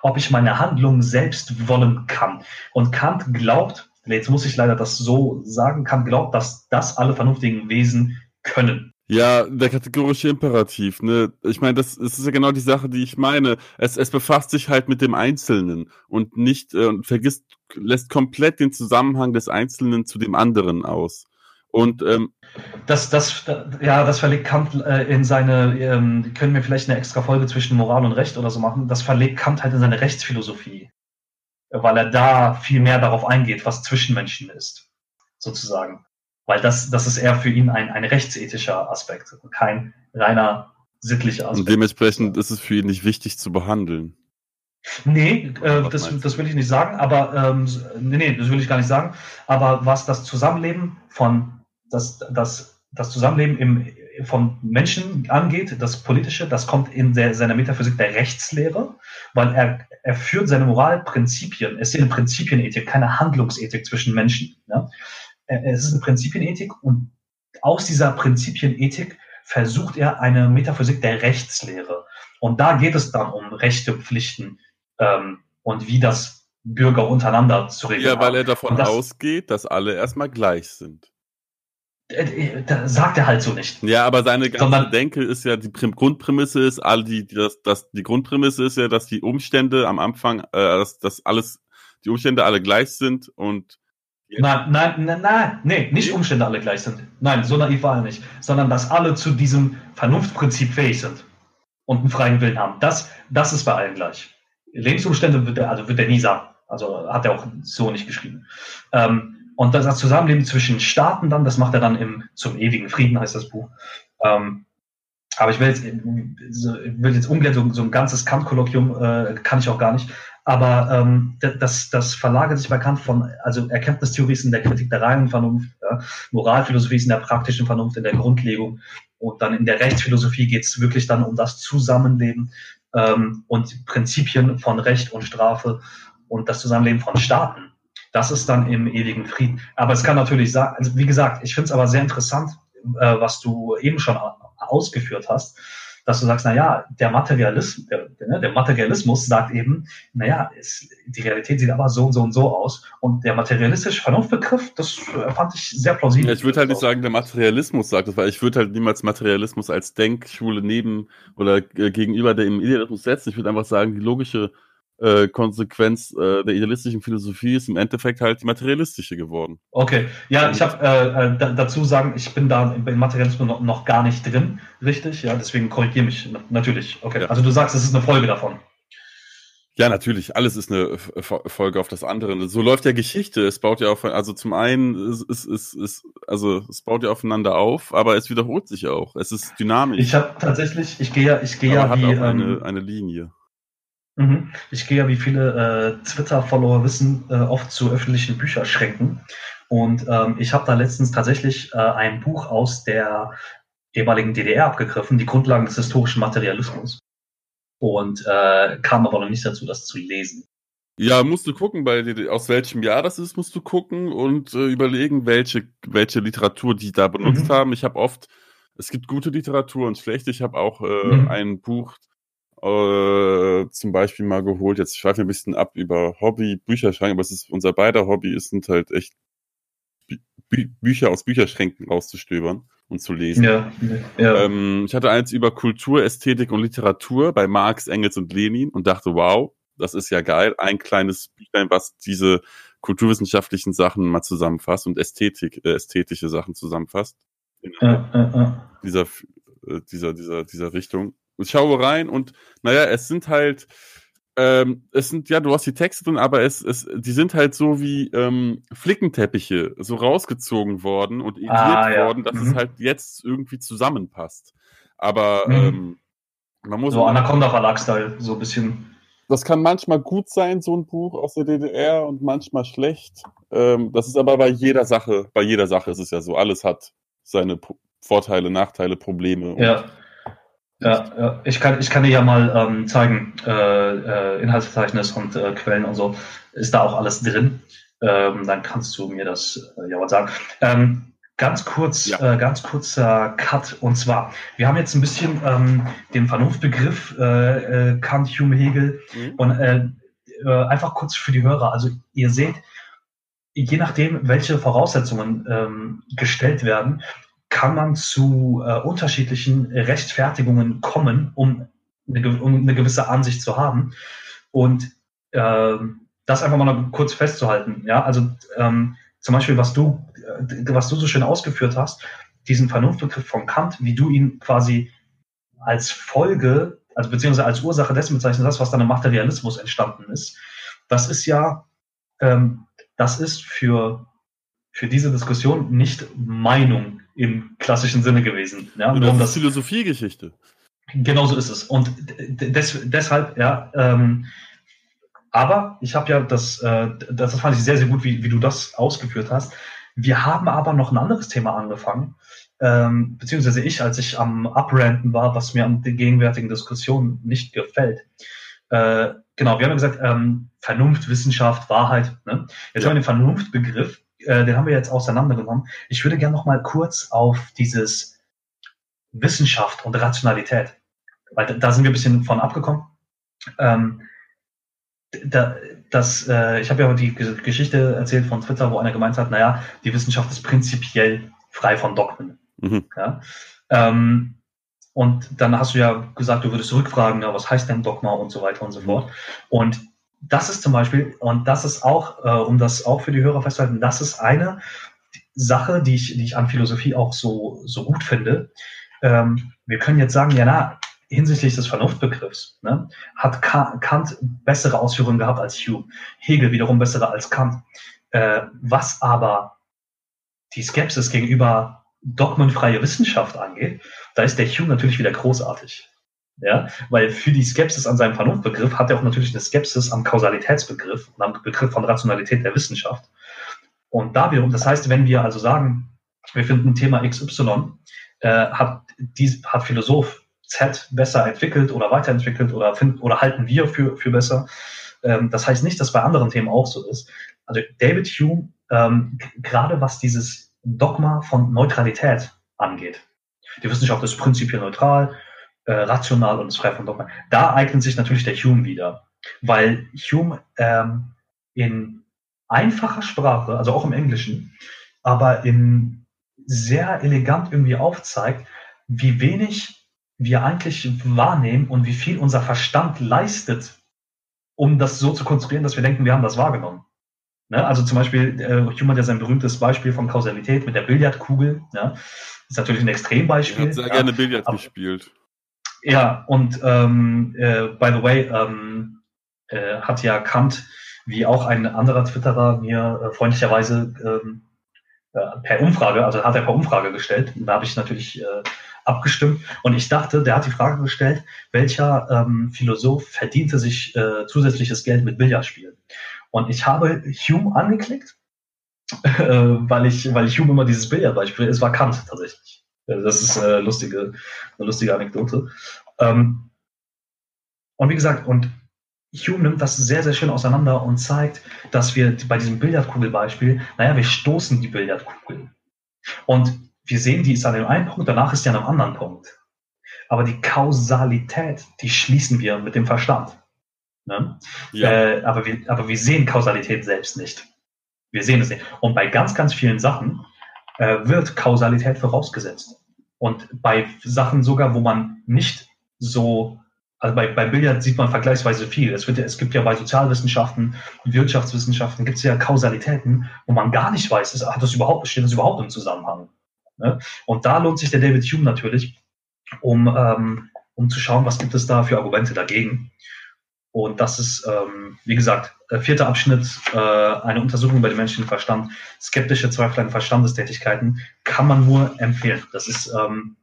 S1: ob ich meine Handlung selbst wollen kann. Und Kant glaubt, jetzt muss ich leider das so sagen, Kant glaubt, dass das alle vernünftigen Wesen können.
S2: Ja, der kategorische Imperativ, ne? Ich meine, das, das ist ja genau die Sache, die ich meine. Es, es befasst sich halt mit dem Einzelnen und nicht äh, und vergisst, lässt komplett den Zusammenhang des Einzelnen zu dem anderen aus. Und ähm,
S1: das, das, ja, das verlegt Kant äh, in seine, ähm, können wir vielleicht eine extra Folge zwischen Moral und Recht oder so machen, das verlegt Kant halt in seine Rechtsphilosophie, weil er da viel mehr darauf eingeht, was Zwischenmenschen ist, sozusagen. Weil das, das ist eher für ihn ein, ein rechtsethischer Aspekt, kein reiner sittlicher
S2: Aspekt. Und dementsprechend ist es für ihn nicht wichtig zu behandeln.
S1: Nee, äh, das, das will ich nicht sagen, aber ähm, nee, nee, das will ich gar nicht sagen. Aber was das Zusammenleben von das, das, das Zusammenleben im, von Menschen angeht, das Politische, das kommt in der, seiner Metaphysik der Rechtslehre, weil er, er führt seine Moralprinzipien, es ist eine Prinzipienethik, keine Handlungsethik zwischen Menschen. Ja? es ist eine Prinzipienethik und aus dieser Prinzipienethik versucht er eine Metaphysik der Rechtslehre. Und da geht es dann um Rechte, Pflichten ähm, und wie das Bürger untereinander zu regeln
S2: Ja, weil er davon das, ausgeht, dass alle erstmal gleich sind.
S1: Äh, äh, da sagt er halt so nicht.
S2: Ja, aber seine ganze Sondern, Denke ist ja, die Grundprämisse ist, all die, das, das, die Grundprämisse ist ja, dass die Umstände am Anfang, äh, dass, dass alles, die Umstände alle gleich sind und
S1: Nein, nein, nein, nein, nee, nicht Umstände alle gleich sind. Nein, so naiv war er nicht. Sondern dass alle zu diesem Vernunftprinzip fähig sind und einen freien Willen haben. Das, das ist bei allen gleich. Lebensumstände wird er, also wird er nie sagen. Also hat er auch so nicht geschrieben. Ähm, und das, Zusammenleben zwischen Staaten dann, das macht er dann im Zum ewigen Frieden, heißt das Buch. Ähm, aber ich will jetzt, will jetzt ungern so, so ein ganzes Kant-Kolloquium, äh, kann ich auch gar nicht. Aber ähm, das, das verlagert sich bei Kant von, also Erkenntnistheorie ist in der Kritik der reinen Vernunft, ja, Moralphilosophie ist in der praktischen Vernunft, in der Grundlegung. Und dann in der Rechtsphilosophie geht es wirklich dann um das Zusammenleben ähm, und Prinzipien von Recht und Strafe und das Zusammenleben von Staaten. Das ist dann im ewigen Frieden. Aber es kann natürlich sagen, also wie gesagt, ich finde es aber sehr interessant, äh, was du eben schon ausgeführt hast, dass du sagst, na ja, der Materialismus, der, ne, der Materialismus sagt eben, na ja, die Realität sieht aber so und so und so aus. Und der materialistische Vernunftbegriff, das äh, fand ich sehr plausibel.
S2: Ja, ich würde halt nicht sagen, der Materialismus sagt das, weil ich würde halt niemals Materialismus als Denkschule neben oder äh, gegenüber dem Idealismus setzen. Ich würde einfach sagen, die logische äh, Konsequenz äh, der idealistischen Philosophie ist im Endeffekt halt die materialistische geworden.
S1: Okay, ja, ich habe äh, äh dazu sagen, ich bin da im Materialismus noch, noch, gar nicht drin, richtig? Ja, deswegen korrigiere mich natürlich. Okay, ja. also du sagst, es ist eine Folge davon.
S2: Ja, natürlich. Alles ist eine Folge auf das andere. So läuft ja Geschichte. Es baut ja auf, also zum einen ist, ist, ist also es baut ja aufeinander auf, aber es wiederholt sich auch. Es ist dynamisch.
S1: Ich habe tatsächlich, ich gehe ja, ich gehe ja
S2: hat wie, auch eine, ähm, eine Linie.
S1: Mhm. Ich gehe ja, wie viele äh, Twitter-Follower wissen, äh, oft zu öffentlichen Bücherschränken. Und ähm, ich habe da letztens tatsächlich äh, ein Buch aus der ehemaligen DDR abgegriffen, die Grundlagen des historischen Materialismus. Und äh, kam aber noch nicht dazu, das zu lesen.
S2: Ja, musst du gucken, bei aus welchem Jahr das ist, musst du gucken und äh, überlegen, welche, welche Literatur die da benutzt mhm. haben. Ich habe oft, es gibt gute Literatur und schlechte. Ich habe auch äh, mhm. ein Buch äh, zum Beispiel mal geholt. Jetzt schweife ich ein bisschen ab über Hobby, Bücherschrank, aber es ist unser beider Hobby, es sind halt echt Bü Bücher aus Bücherschränken rauszustöbern und zu lesen. Ja, ja. Ähm, ich hatte eins über Kultur, Ästhetik und Literatur bei Marx, Engels und Lenin und dachte, wow, das ist ja geil. Ein kleines Büchlein, was diese kulturwissenschaftlichen Sachen mal zusammenfasst und Ästhetik, äh, ästhetische Sachen zusammenfasst. Ja, ja, ja. Dieser, äh, dieser, dieser, dieser Richtung. Ich schaue rein und naja, es sind halt, ähm, es sind, ja, du hast die Texte drin, aber es, es, die sind halt so wie ähm, Flickenteppiche, so rausgezogen worden und ediert ah, ja. worden, dass mhm. es halt jetzt irgendwie zusammenpasst. Aber mhm. ähm, man muss.
S1: So Anaconda Verlag-Style, so ein bisschen.
S2: Das kann manchmal gut sein, so ein Buch aus der DDR und manchmal schlecht. Ähm, das ist aber bei jeder Sache, bei jeder Sache ist es ja so. Alles hat seine Vorteile, Nachteile, Probleme.
S1: Ja. Ja, ja, ich kann, ich kann dir ja mal ähm, zeigen, äh, äh, Inhaltsverzeichnis und äh, Quellen und so, ist da auch alles drin. Ähm, dann kannst du mir das äh, ja was sagen. Ähm, ganz kurz, ja. äh, ganz kurzer Cut. Und zwar, wir haben jetzt ein bisschen ähm, den Vernunftbegriff äh, Kant, Hume, Hegel mhm. und einfach kurz für die Hörer. Also ihr seht, je nachdem, welche Voraussetzungen ähm, gestellt werden, kann man zu äh, unterschiedlichen Rechtfertigungen kommen, um eine, um eine, gewisse Ansicht zu haben. Und äh, das einfach mal kurz festzuhalten. Ja, also ähm, zum Beispiel, was du, äh, was du so schön ausgeführt hast, diesen Vernunftbegriff von Kant, wie du ihn quasi als Folge, also beziehungsweise als Ursache dessen bezeichnet hast, was dann im Materialismus entstanden ist. Das ist ja, ähm, das ist für, für diese Diskussion nicht Meinung im klassischen Sinne gewesen. Ja,
S2: das ist das, Philosophiegeschichte.
S1: Genau so ist es. Und des, deshalb, ja, ähm, aber ich habe ja das, äh, das, fand ich sehr, sehr gut, wie, wie du das ausgeführt hast. Wir haben aber noch ein anderes Thema angefangen, ähm, beziehungsweise ich, als ich am Upranden war, was mir an der gegenwärtigen Diskussion nicht gefällt. Äh, genau, wir haben ja gesagt, ähm, Vernunft, Wissenschaft, Wahrheit. Ne? Jetzt ja. haben wir den Vernunftbegriff äh, den haben wir jetzt auseinandergenommen. Ich würde gerne noch mal kurz auf dieses Wissenschaft und Rationalität, weil da, da sind wir ein bisschen von abgekommen. Ähm, da, das, äh, ich habe ja die Geschichte erzählt von Twitter, wo einer gemeint hat, naja, die Wissenschaft ist prinzipiell frei von Dogmen. Mhm. Ja? Ähm, und dann hast du ja gesagt, du würdest zurückfragen, ja, was heißt denn Dogma und so weiter und so mhm. fort. Und das ist zum Beispiel, und das ist auch, äh, um das auch für die Hörer festzuhalten, das ist eine Sache, die ich, die ich an Philosophie auch so, so gut finde. Ähm, wir können jetzt sagen, ja, na, hinsichtlich des Vernunftbegriffs ne, hat Kant bessere Ausführungen gehabt als Hume, Hegel wiederum bessere als Kant. Äh, was aber die Skepsis gegenüber dogmenfreie Wissenschaft angeht, da ist der Hume natürlich wieder großartig. Ja, weil für die Skepsis an seinem Vernunftbegriff hat er auch natürlich eine Skepsis am Kausalitätsbegriff und am Begriff von Rationalität der Wissenschaft. Und da wiederum, das heißt, wenn wir also sagen, wir finden Thema XY, äh, hat, dies, hat Philosoph Z besser entwickelt oder weiterentwickelt oder, find, oder halten wir für, für besser. Ähm, das heißt nicht, dass bei anderen Themen auch so ist. Also David Hume, ähm, gerade was dieses Dogma von Neutralität angeht. Die Wissenschaft ist prinzipiell neutral, äh, rational und ist frei von Dogma. Da eignet sich natürlich der Hume wieder, weil Hume ähm, in einfacher Sprache, also auch im Englischen, aber in sehr elegant irgendwie aufzeigt, wie wenig wir eigentlich wahrnehmen und wie viel unser Verstand leistet, um das so zu konstruieren, dass wir denken, wir haben das wahrgenommen. Ne? Also zum Beispiel, äh, Hume hat ja sein berühmtes Beispiel von Kausalität mit der Billardkugel. Ja? Ist natürlich ein Extrembeispiel.
S2: Ich habe sehr ja, gerne Billard aber, gespielt.
S1: Ja, und ähm, äh, by the way, ähm, äh, hat ja Kant, wie auch ein anderer Twitterer mir äh, freundlicherweise ähm, äh, per Umfrage, also hat er per Umfrage gestellt. Da habe ich natürlich äh, abgestimmt und ich dachte, der hat die Frage gestellt, welcher ähm, Philosoph verdiente sich äh, zusätzliches Geld mit Billardspielen? Und ich habe Hume angeklickt, äh, weil ich, weil ich Hume immer dieses Billardbeispiel, es war Kant tatsächlich. Das ist äh, lustige, eine lustige Anekdote. Ähm, und wie gesagt, und Hume nimmt das sehr, sehr schön auseinander und zeigt, dass wir bei diesem Billardkugelbeispiel, naja, wir stoßen die Billardkugel. Und wir sehen, die ist an dem einen Punkt, danach ist sie an einem anderen Punkt. Aber die Kausalität, die schließen wir mit dem Verstand. Ne? Ja. Äh, aber, wir, aber wir sehen Kausalität selbst nicht. Wir sehen es nicht. Und bei ganz, ganz vielen Sachen äh, wird Kausalität vorausgesetzt. Und bei Sachen sogar, wo man nicht so, also bei, bei Billard sieht man vergleichsweise viel. Es, wird, es gibt ja bei Sozialwissenschaften, Wirtschaftswissenschaften, gibt es ja Kausalitäten, wo man gar nicht weiß, ist, hat das überhaupt, steht das überhaupt im Zusammenhang. Ne? Und da lohnt sich der David Hume natürlich, um, ähm, um zu schauen, was gibt es da für Argumente dagegen. Und das ist, ähm, wie gesagt, der vierte Abschnitt, äh, eine Untersuchung über den menschlichen Verstand, skeptische Zweifel an Verstandestätigkeiten, kann man nur empfehlen. Das ist ähm,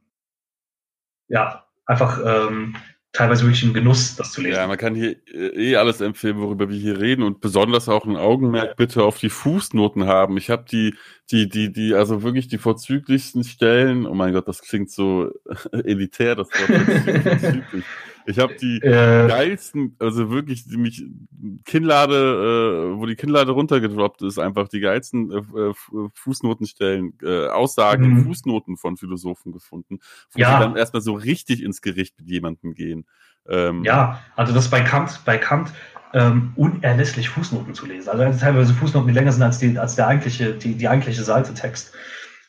S1: ja einfach ähm, teilweise wirklich ein Genuss, das zu lesen.
S2: Ja, man kann hier äh, eh alles empfehlen, worüber wir hier reden und besonders auch ein Augenmerk bitte auf die Fußnoten haben. Ich habe die, die, die, die, also wirklich die vorzüglichsten Stellen. Oh mein Gott, das klingt so elitär, das Wort vorzüglich. Ich habe die äh, geilsten, also wirklich die mich Kinnlade, äh, wo die Kinnlade runtergedroppt ist, einfach die geilsten äh, äh Fußnotenstellen, äh, Aussagen, mhm. Fußnoten von Philosophen gefunden, wo ja. sie dann erstmal so richtig ins Gericht mit jemandem gehen.
S1: Ähm, ja, also das bei Kant, bei Kant ähm, unerlässlich Fußnoten zu lesen. Also teilweise Fußnoten, die länger sind als die, als der eigentliche, die, die eigentliche Seite Text.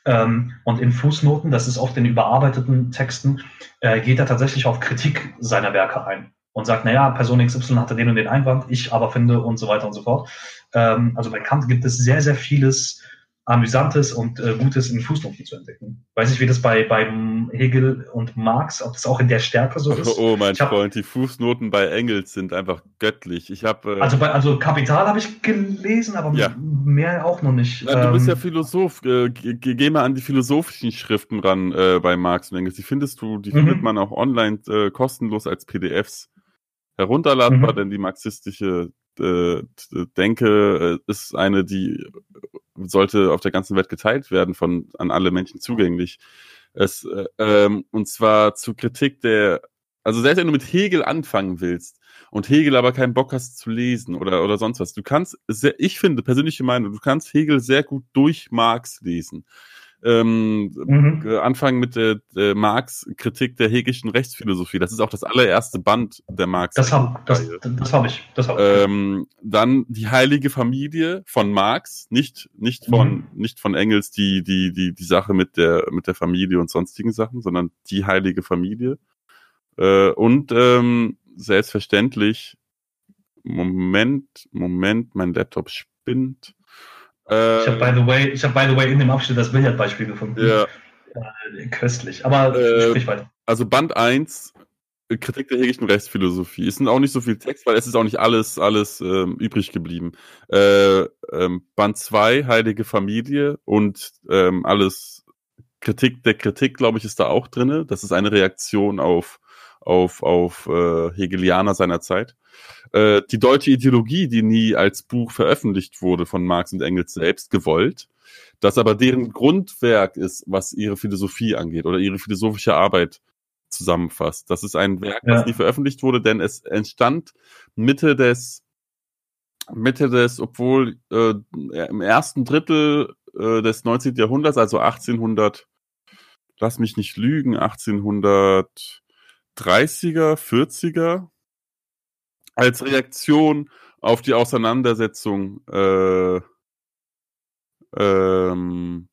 S1: Ähm, und in Fußnoten, das ist oft in überarbeiteten Texten, äh, geht er tatsächlich auf Kritik seiner Werke ein und sagt, naja, Person XY hatte den und den Einwand, ich aber finde und so weiter und so fort. Ähm, also bei Kant gibt es sehr, sehr vieles, Amüsantes und äh, Gutes in Fußnoten zu entdecken. Weiß nicht, wie das bei beim Hegel und Marx, ob das auch in der Stärke so ist.
S2: Oh, mein hab, Freund, die Fußnoten bei Engels sind einfach göttlich. Ich habe
S1: äh, also bei also Kapital habe ich gelesen, aber ja. mehr auch noch nicht.
S2: Ja, du ähm, bist ja Philosoph. Äh, geh, geh, mal an die philosophischen Schriften ran äh, bei Marx und Engels. Die findest du, die mhm. findet man auch online äh, kostenlos als PDFs herunterladbar, mhm. denn die marxistische Denke ist eine, die sollte auf der ganzen Welt geteilt werden, von an alle Menschen zugänglich. Es, äh, ähm, und zwar zur Kritik der, also selbst wenn du mit Hegel anfangen willst und Hegel aber keinen Bock hast zu lesen oder, oder sonst was, du kannst, sehr, ich finde, persönliche Meinung, du kannst Hegel sehr gut durch Marx lesen ähm, mhm. anfangen mit der, der Marx-Kritik der hegelischen Rechtsphilosophie. Das ist auch das allererste Band der Marx.
S1: Das habe das, das hab ich. Das hab ich.
S2: Ähm, dann die heilige Familie von Marx, nicht nicht von mhm. nicht von Engels die die die die Sache mit der mit der Familie und sonstigen Sachen, sondern die heilige Familie. Äh, und ähm, selbstverständlich Moment Moment, mein Laptop spinnt.
S1: Äh, ich habe by the way, ich habe by the way in dem Abschnitt das Billardbeispiel gefunden.
S2: Ja.
S1: Äh, köstlich. Aber
S2: äh, sprich weiter. Also Band 1, Kritik der hegelischen Rechtsphilosophie. Es sind auch nicht so viel Text, weil es ist auch nicht alles, alles ähm, übrig geblieben. Äh, ähm, Band 2, Heilige Familie und ähm, alles Kritik der Kritik, glaube ich, ist da auch drinne. Das ist eine Reaktion auf, auf, auf äh, Hegelianer seiner Zeit. Äh, die deutsche Ideologie, die nie als Buch veröffentlicht wurde von Marx und Engels selbst, gewollt, das aber deren Grundwerk ist, was ihre Philosophie angeht oder ihre philosophische Arbeit zusammenfasst. Das ist ein Werk, ja. das nie veröffentlicht wurde, denn es entstand Mitte des Mitte des, obwohl äh, im ersten Drittel äh, des 19. Jahrhunderts, also 1800, lass mich nicht lügen, 1830er, 40er, als Reaktion auf die Auseinandersetzung äh, ähm,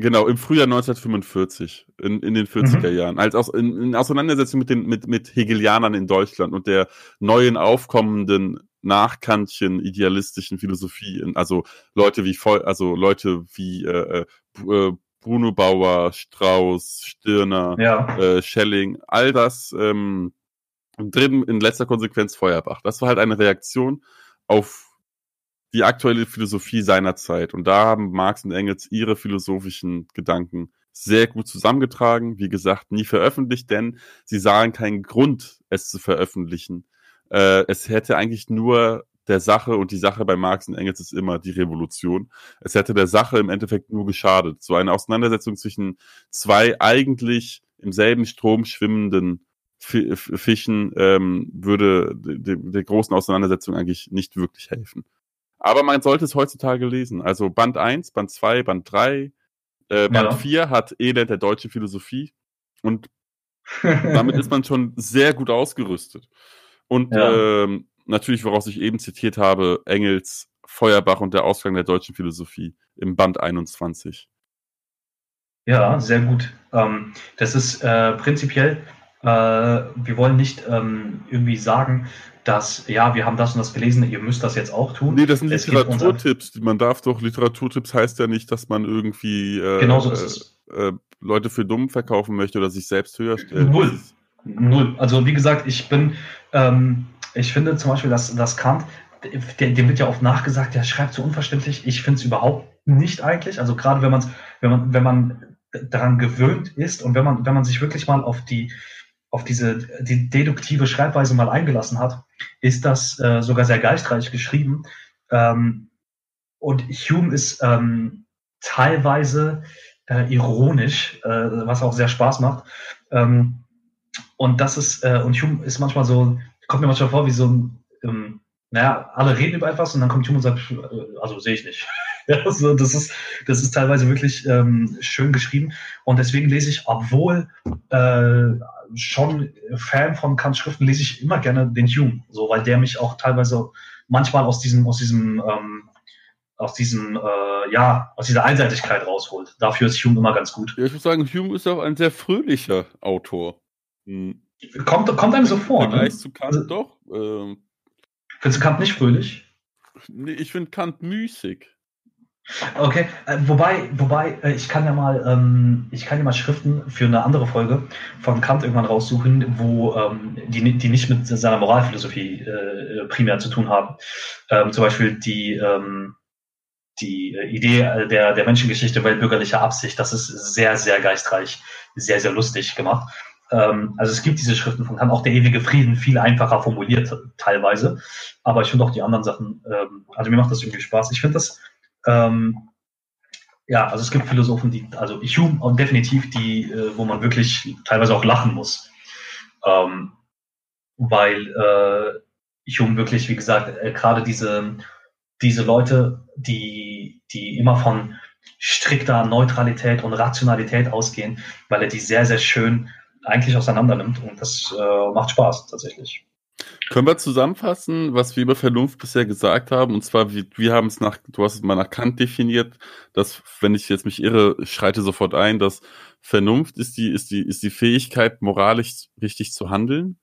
S2: Genau, im Frühjahr 1945, in, in den 40er mhm. Jahren, als aus, in, in Auseinandersetzung mit den mit, mit Hegelianern in Deutschland und der neuen aufkommenden Nachkantchen idealistischen Philosophie, also Leute wie also Leute wie äh, äh, äh, Bruno Bauer, Strauss, Stirner, ja. äh, Schelling, all das ähm, drin in letzter Konsequenz Feuerbach. Das war halt eine Reaktion auf die aktuelle Philosophie seiner Zeit. Und da haben Marx und Engels ihre philosophischen Gedanken sehr gut zusammengetragen. Wie gesagt, nie veröffentlicht, denn sie sahen keinen Grund, es zu veröffentlichen. Äh, es hätte eigentlich nur der Sache, und die Sache bei Marx und Engels ist immer die Revolution, es hätte der Sache im Endeffekt nur geschadet. So eine Auseinandersetzung zwischen zwei eigentlich im selben Strom schwimmenden Fischen ähm, würde der großen Auseinandersetzung eigentlich nicht wirklich helfen. Aber man sollte es heutzutage lesen. Also Band 1, Band 2, Band 3, äh, Band ja. 4 hat Elend der deutschen Philosophie. Und damit ist man schon sehr gut ausgerüstet. Und ja. ähm, natürlich, woraus ich eben zitiert habe, Engels, Feuerbach und der Ausgang der deutschen Philosophie im Band 21.
S1: Ja, sehr gut. Ähm, das ist äh, prinzipiell, äh, wir wollen nicht ähm, irgendwie sagen, dass, ja, wir haben das und das gelesen, ihr müsst das jetzt auch tun.
S2: Nee, das sind Literaturtipps. Man darf doch, Literaturtipps heißt ja nicht, dass man irgendwie
S1: äh, genau so ist
S2: äh, Leute für dumm verkaufen möchte oder sich selbst höher stellt.
S1: Null. Null. Also wie gesagt, ich bin, ähm, ich finde zum Beispiel, dass, dass Kant, dem wird ja oft nachgesagt, der schreibt so unverständlich. Ich finde es überhaupt nicht eigentlich. Also gerade wenn man wenn man, wenn man daran gewöhnt ist und wenn man, wenn man sich wirklich mal auf die, auf diese die deduktive Schreibweise mal eingelassen hat, ist das äh, sogar sehr geistreich geschrieben. Ähm, und Hume ist ähm, teilweise äh, ironisch, äh, was auch sehr Spaß macht. Ähm, und das ist, äh, und Hume ist manchmal so, kommt mir manchmal vor wie so ein, ähm, naja, alle reden über etwas und dann kommt Hume und sagt, äh, also sehe ich nicht. also das ist, das ist teilweise wirklich ähm, schön geschrieben. Und deswegen lese ich, obwohl äh, schon Fan von Kants Schriften, lese ich immer gerne den Hume, so, weil der mich auch teilweise manchmal aus diesem, aus diesem, ähm, aus diesem, äh, ja, aus dieser Einseitigkeit rausholt. Dafür ist Hume immer ganz gut.
S2: Ja, ich muss sagen, Hume ist auch ein sehr fröhlicher Autor.
S1: Hm. Kommt, kommt einem so vor.
S2: Vergleich ne? zu Kant also, doch. Ähm,
S1: findest du Kant nicht fröhlich?
S2: Nee, ich finde Kant müßig.
S1: Okay, äh, wobei, wobei, äh, ich kann ja mal, ähm, ich kann ja mal Schriften für eine andere Folge von Kant irgendwann raussuchen, wo ähm, die, die nicht mit seiner Moralphilosophie äh, primär zu tun haben. Ähm, zum Beispiel die, ähm, die Idee der, der Menschengeschichte weltbürgerlicher Absicht, das ist sehr, sehr geistreich, sehr, sehr lustig gemacht. Ähm, also es gibt diese Schriften von Kant, auch der ewige Frieden, viel einfacher formuliert teilweise. Aber ich finde auch die anderen Sachen, ähm, also mir macht das irgendwie Spaß. Ich finde das ähm, ja, also es gibt Philosophen, die, also Hume und definitiv die, äh, wo man wirklich teilweise auch lachen muss. Ähm, weil äh, Hume wirklich, wie gesagt, äh, gerade diese, diese Leute, die, die immer von strikter Neutralität und Rationalität ausgehen, weil er die sehr, sehr schön eigentlich auseinander nimmt und das äh, macht Spaß tatsächlich.
S2: Können wir zusammenfassen, was wir über Vernunft bisher gesagt haben? Und zwar, wir, wir haben es nach, du hast es mal nach Kant definiert, dass, wenn ich jetzt mich irre, ich schreite sofort ein, dass Vernunft ist die, ist die, ist die Fähigkeit, moralisch richtig zu handeln.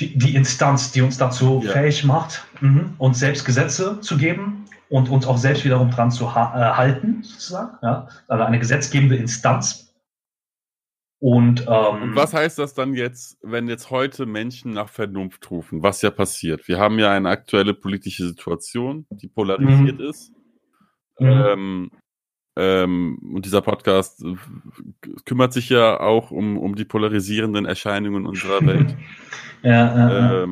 S1: Die, die Instanz, die uns dazu ja. fähig macht, mh, uns selbst Gesetze zu geben und uns auch selbst wiederum dran zu ha äh, halten, sozusagen. Ja? Also eine gesetzgebende Instanz und, ähm,
S2: und was heißt das dann jetzt, wenn jetzt heute Menschen nach Vernunft rufen? Was ja passiert? Wir haben ja eine aktuelle politische Situation, die polarisiert mhm. ist. Mhm. Ähm, ähm, und dieser Podcast äh, kümmert sich ja auch um, um die polarisierenden Erscheinungen unserer Welt.
S1: ja, äh,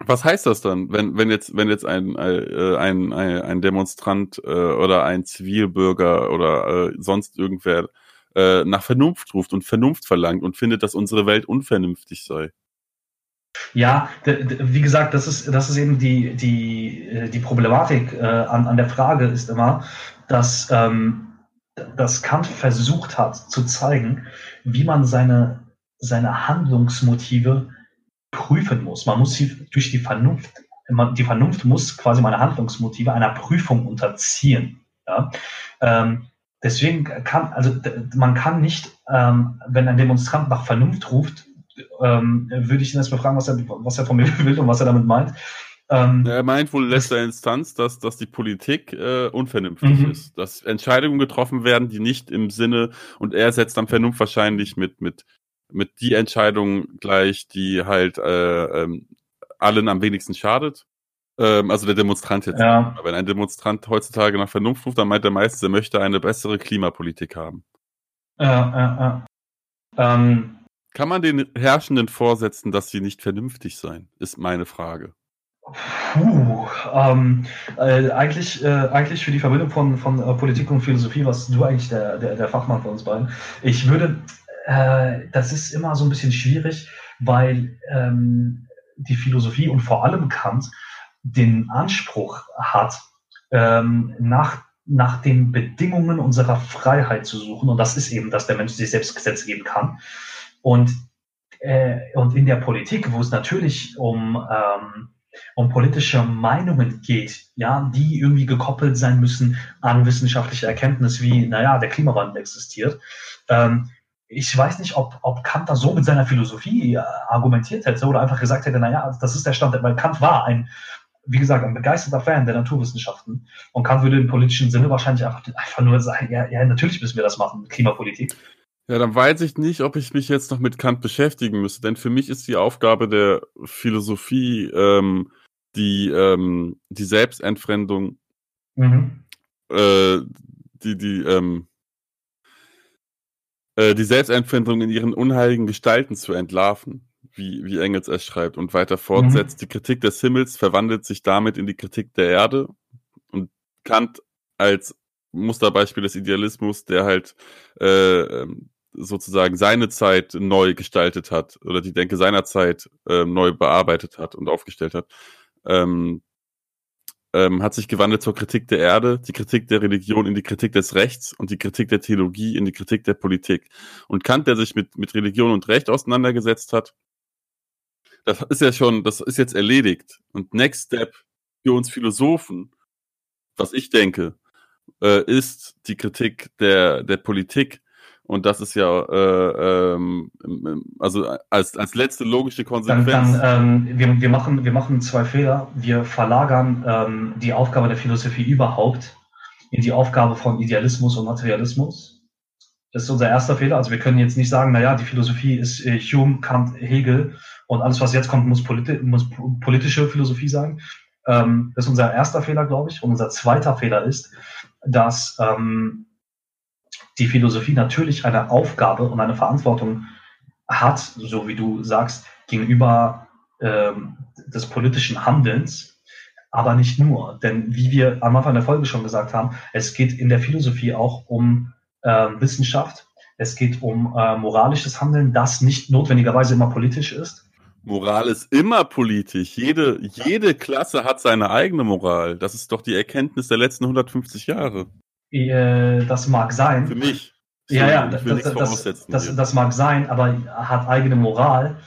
S2: was heißt das dann, wenn, wenn jetzt, wenn jetzt ein, äh, ein, ein, ein Demonstrant äh, oder ein Zivilbürger oder äh, sonst irgendwer äh, nach Vernunft ruft und Vernunft verlangt und findet, dass unsere Welt unvernünftig sei?
S1: Ja, wie gesagt, das ist, das ist eben die, die, äh, die Problematik äh, an, an der Frage ist immer, dass, ähm, dass Kant versucht hat zu zeigen, wie man seine, seine Handlungsmotive prüfen muss. Man muss sie durch die Vernunft, die Vernunft muss quasi meine Handlungsmotive einer Prüfung unterziehen. Ja? Ähm, deswegen kann, also man kann nicht, ähm, wenn ein Demonstrant nach Vernunft ruft, ähm, würde ich ihn erstmal fragen, was er, was er von mir will und was er damit meint.
S2: Ähm, er meint wohl in letzter Instanz, dass, dass die Politik äh, unvernünftig mhm. ist, dass Entscheidungen getroffen werden, die nicht im Sinne, und er setzt dann Vernunft wahrscheinlich mit, mit mit die Entscheidung gleich, die halt äh, ähm, allen am wenigsten schadet. Ähm, also der Demonstrant jetzt.
S1: Ja.
S2: Wenn ein Demonstrant heutzutage nach Vernunft ruft, dann meint er meistens, er möchte eine bessere Klimapolitik haben.
S1: Ja, ja, ja. Ähm,
S2: Kann man den Herrschenden vorsetzen, dass sie nicht vernünftig seien, ist meine Frage.
S1: Puh, ähm, äh, eigentlich, äh, eigentlich für die Verbindung von, von äh, Politik und Philosophie was du eigentlich der, der, der Fachmann von uns beiden. Ich würde, äh, das ist immer so ein bisschen schwierig, weil ähm, die Philosophie und vor allem Kant den Anspruch hat, ähm, nach, nach den Bedingungen unserer Freiheit zu suchen. Und das ist eben, dass der Mensch sich selbst Gesetze geben kann. Und, äh, und in der Politik, wo es natürlich um, ähm, um politische Meinungen geht, ja, die irgendwie gekoppelt sein müssen an wissenschaftliche Erkenntnis, wie, naja, der Klimawandel existiert, ähm, ich weiß nicht, ob, ob Kant da so mit seiner Philosophie äh, argumentiert hätte oder einfach gesagt hätte, naja, das ist der Stand, weil Kant war ein, wie gesagt, ein begeisterter Fan der Naturwissenschaften und Kant würde im politischen Sinne wahrscheinlich einfach, einfach nur sagen, ja, ja, natürlich müssen wir das machen, Klimapolitik.
S2: Ja, dann weiß ich nicht, ob ich mich jetzt noch mit Kant beschäftigen müsste, denn für mich ist die Aufgabe der Philosophie ähm, die, ähm, die Selbstentfremdung, mhm. äh, die, die, ähm, äh, die Selbstentfremdung in ihren unheiligen Gestalten zu entlarven, wie, wie Engels es schreibt, und weiter fortsetzt. Mhm. Die Kritik des Himmels verwandelt sich damit in die Kritik der Erde und Kant als Musterbeispiel des Idealismus, der halt äh, ähm, sozusagen seine Zeit neu gestaltet hat oder die Denke seiner Zeit äh, neu bearbeitet hat und aufgestellt hat. Ähm, ähm, hat sich gewandelt zur Kritik der Erde, die Kritik der Religion in die Kritik des Rechts und die Kritik der Theologie in die Kritik der Politik. Und Kant, der sich mit, mit Religion und Recht auseinandergesetzt hat, das ist ja schon, das ist jetzt erledigt. Und Next Step für uns Philosophen, was ich denke, äh, ist die Kritik der, der Politik und das ist ja, äh, ähm, also als, als letzte logische Konsequenz.
S1: Dann, dann ähm, wir, wir, machen, wir machen zwei Fehler. Wir verlagern ähm, die Aufgabe der Philosophie überhaupt in die Aufgabe von Idealismus und Materialismus. Das ist unser erster Fehler. Also wir können jetzt nicht sagen, naja, die Philosophie ist äh, Hume, Kant, Hegel und alles, was jetzt kommt, muss, politi muss politische Philosophie sein. Ähm, das ist unser erster Fehler, glaube ich. Und unser zweiter Fehler ist, dass ähm, die Philosophie natürlich eine Aufgabe und eine Verantwortung hat, so wie du sagst, gegenüber ähm, des politischen Handelns, aber nicht nur. Denn wie wir am Anfang der Folge schon gesagt haben, es geht in der Philosophie auch um äh, Wissenschaft, es geht um äh, moralisches Handeln, das nicht notwendigerweise immer politisch ist.
S2: Moral ist immer politisch. Jede, jede Klasse hat seine eigene Moral. Das ist doch die Erkenntnis der letzten 150 Jahre.
S1: Äh, das mag sein.
S2: Für mich.
S1: So, ja, ja, das, das, das, das, mag sein, aber hat eigene Moral,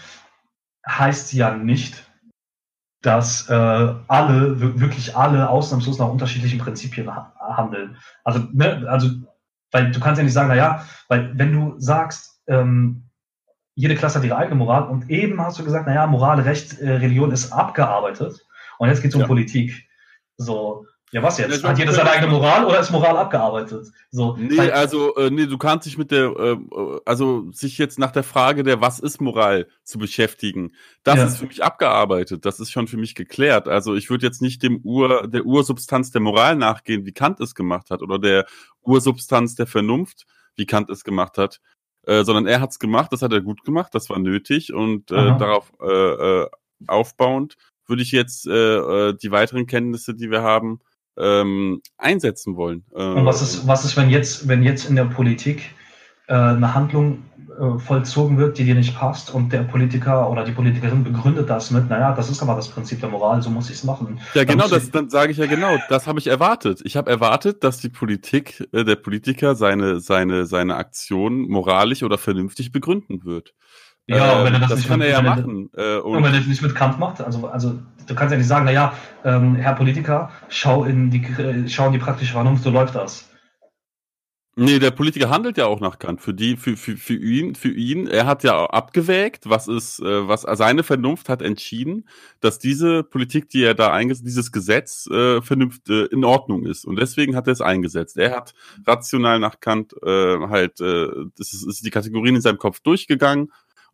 S1: heißt ja nicht, dass äh, alle, wirklich alle ausnahmslos nach unterschiedlichen Prinzipien handeln. Also, ne, also, weil du kannst ja nicht sagen, naja, weil wenn du sagst, ähm, jede Klasse hat ihre eigene Moral und eben hast du gesagt, naja, Moral, Recht, äh, Religion ist abgearbeitet und jetzt geht es um ja. Politik. So, Ja, was jetzt? Hat jeder seine eigene Moral oder ist Moral abgearbeitet?
S2: So, nee, also, äh, nee, du kannst dich mit der, äh, also sich jetzt nach der Frage der, was ist Moral zu beschäftigen, das ja. ist für mich abgearbeitet, das ist schon für mich geklärt. Also ich würde jetzt nicht dem Ur, der Ursubstanz der Moral nachgehen, wie Kant es gemacht hat, oder der Ursubstanz der Vernunft, wie Kant es gemacht hat, äh, sondern er hat es gemacht, das hat er gut gemacht, das war nötig und äh, darauf äh, äh, aufbauend würde ich jetzt äh, äh, die weiteren Kenntnisse, die wir haben, ähm, einsetzen wollen.
S1: Äh, Und was ist, was ist, wenn jetzt, wenn jetzt in der Politik äh, eine Handlung äh, vollzogen wird, die dir nicht passt und der Politiker oder die Politikerin begründet das mit, naja, das ist aber das Prinzip der Moral, so muss ich es machen.
S2: Ja, dann genau, das dann sage ich ja genau, das habe ich erwartet. Ich habe erwartet, dass die Politik, äh, der Politiker seine, seine, seine Aktion moralisch oder vernünftig begründen wird.
S1: Ja, äh, wenn er das, das nicht kann mit, er ja machen. Äh, und, und wenn er das nicht mit Kant macht, also, also du kannst ja nicht sagen, naja, ähm, Herr Politiker, schau in die, schau in die praktische Vernunft, so läuft das.
S2: Nee, der Politiker handelt ja auch nach Kant. Für die, für, für, für ihn, für ihn, er hat ja abgewägt, was ist, äh, was seine Vernunft hat entschieden, dass diese Politik, die er da eingesetzt, dieses Gesetz äh, vernünft, äh, in Ordnung ist. Und deswegen hat er es eingesetzt. Er hat rational nach Kant äh, halt, äh, das ist, ist die Kategorien in seinem Kopf durchgegangen,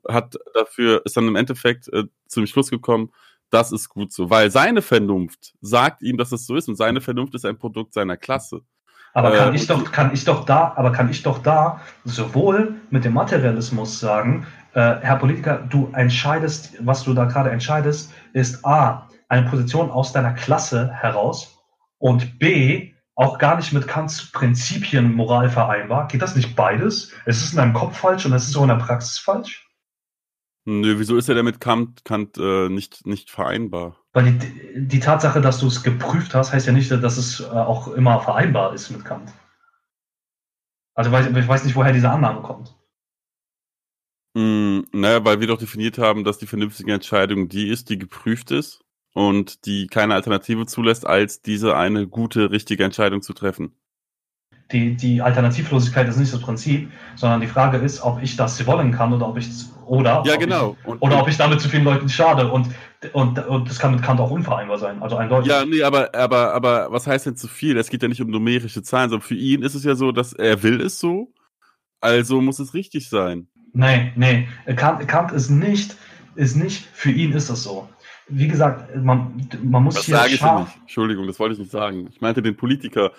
S2: hat dafür, ist dann im Endeffekt äh, zum Schluss gekommen, das ist gut so, weil seine Vernunft sagt ihm, dass es so ist und seine Vernunft ist ein Produkt seiner Klasse.
S1: Aber kann äh, ich doch, kann ich doch da, aber kann ich doch da sowohl mit dem Materialismus sagen, äh, Herr Politiker, du entscheidest, was du da gerade entscheidest, ist A, eine Position aus deiner Klasse heraus und B, auch gar nicht mit Kants Prinzipien Moral vereinbar. Geht das nicht beides? Es ist in deinem Kopf falsch und es ist auch in der Praxis falsch?
S2: Nö, wieso ist er denn mit Kant, Kant äh, nicht, nicht vereinbar?
S1: Weil die, die Tatsache, dass du es geprüft hast, heißt ja nicht, dass es äh, auch immer vereinbar ist mit Kant. Also ich weiß nicht, woher diese Annahme kommt.
S2: Mm, naja, weil wir doch definiert haben, dass die vernünftige Entscheidung die ist, die geprüft ist und die keine Alternative zulässt, als diese eine gute, richtige Entscheidung zu treffen
S1: die, die Alternativlosigkeit ist nicht das Prinzip, sondern die Frage ist, ob ich das wollen kann oder ob ich oder,
S2: ja, genau.
S1: ich, oder ob ich damit zu vielen Leuten schade und, und, und das kann mit Kant auch unvereinbar sein, also eindeutig.
S2: Ja, nee, aber, aber, aber was heißt denn zu viel? Es geht ja nicht um numerische Zahlen, sondern für ihn ist es ja so, dass er will es so, also muss es richtig sein.
S1: Nee, nee, Kant, Kant ist nicht, ist nicht, für ihn ist es so wie gesagt, man, man muss
S2: das hier. Sage ich nicht. Entschuldigung, das wollte ich nicht sagen. Ich meinte den Politiker,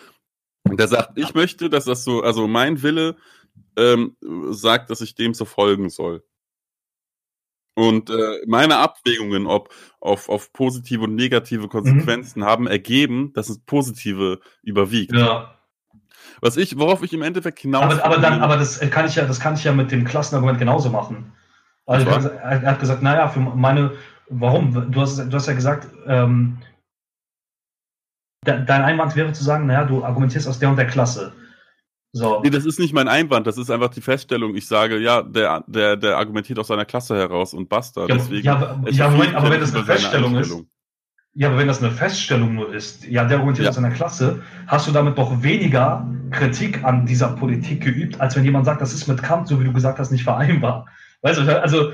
S2: der sagt, ich möchte, dass das so, also mein Wille ähm, sagt, dass ich dem so folgen soll. Und äh, meine Abwägungen, ob auf, auf positive und negative Konsequenzen mhm. haben ergeben, dass es positive überwiegt.
S1: Ja.
S2: Was ich, worauf ich im Endeffekt hinaus.
S1: Aber, aber dann, aber das kann ich ja, das kann ich ja mit dem Klassenargument genauso machen. Also er hat gesagt, naja, für meine, warum? Du hast, du hast ja gesagt, ähm, dein Einwand wäre zu sagen, naja, du argumentierst aus der und der Klasse.
S2: So. Nee, das ist nicht mein Einwand, das ist einfach die Feststellung. Ich sage, ja, der, der, der argumentiert aus seiner Klasse heraus und basta.
S1: Ja, Deswegen, ja, ja Moment, aber wenn das eine Feststellung ist. Ja, aber wenn das eine Feststellung nur ist, ja, der argumentiert ja. aus seiner Klasse, hast du damit doch weniger Kritik an dieser Politik geübt, als wenn jemand sagt, das ist mit Kant, so wie du gesagt hast, nicht vereinbar. Weißt du, also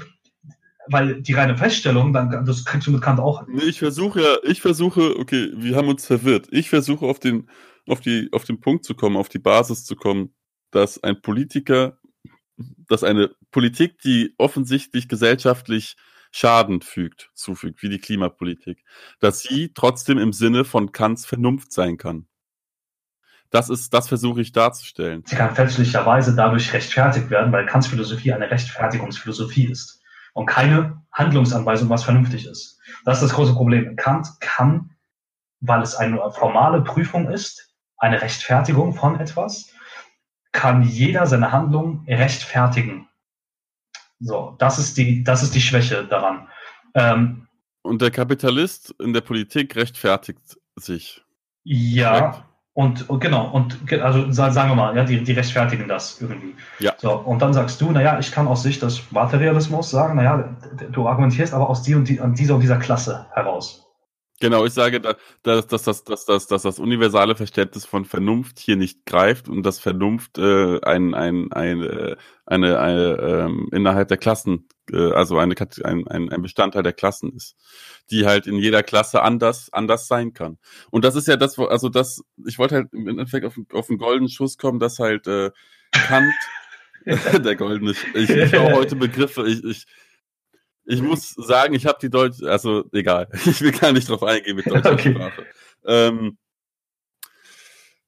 S1: weil die reine Feststellung, dann, das kriegst du mit Kant auch.
S2: Nee, ich versuche ja, ich versuche, okay, wir haben uns verwirrt. Ich versuche auf den, auf die, auf den Punkt zu kommen, auf die Basis zu kommen, dass ein Politiker, dass eine Politik, die offensichtlich gesellschaftlich Schaden fügt, zufügt, wie die Klimapolitik, dass sie trotzdem im Sinne von Kants Vernunft sein kann. Das ist, das versuche ich darzustellen.
S1: Sie kann fälschlicherweise dadurch rechtfertigt werden, weil Kants Philosophie eine Rechtfertigungsphilosophie ist und keine Handlungsanweisung, was vernünftig ist. Das ist das große Problem. Kant kann, weil es eine formale Prüfung ist, eine Rechtfertigung von etwas, kann jeder seine Handlung rechtfertigen. So, das ist die, das ist die Schwäche daran. Ähm,
S2: und der Kapitalist in der Politik rechtfertigt sich.
S1: Ja. Und, und, genau, und also sagen wir mal, ja, die, die rechtfertigen das irgendwie. Ja. So, und dann sagst du, naja, ich kann aus Sicht des Materialismus sagen, naja, du argumentierst aber aus die und die, an dieser und dieser Klasse heraus.
S2: Genau, ich sage, dass, dass, dass, dass, dass, dass, das universale Verständnis von Vernunft hier nicht greift und dass Vernunft äh, ein, ein, eine, eine, eine ähm, innerhalb der Klassen, äh, also eine, ein, ein, ein Bestandteil der Klassen ist, die halt in jeder Klasse anders, anders sein kann. Und das ist ja das, also das, ich wollte halt im Endeffekt auf, auf einen goldenen Schuss kommen, dass halt äh, Kant, der goldene, ich, ich brauche heute Begriffe, ich, ich ich muss sagen, ich habe die deutsche, also egal, ich will gar nicht drauf eingehen mit deutscher okay. Sprache. Ähm,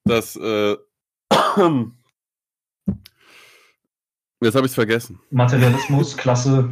S2: das, äh, jetzt habe ich es vergessen.
S1: Materialismus, Klasse.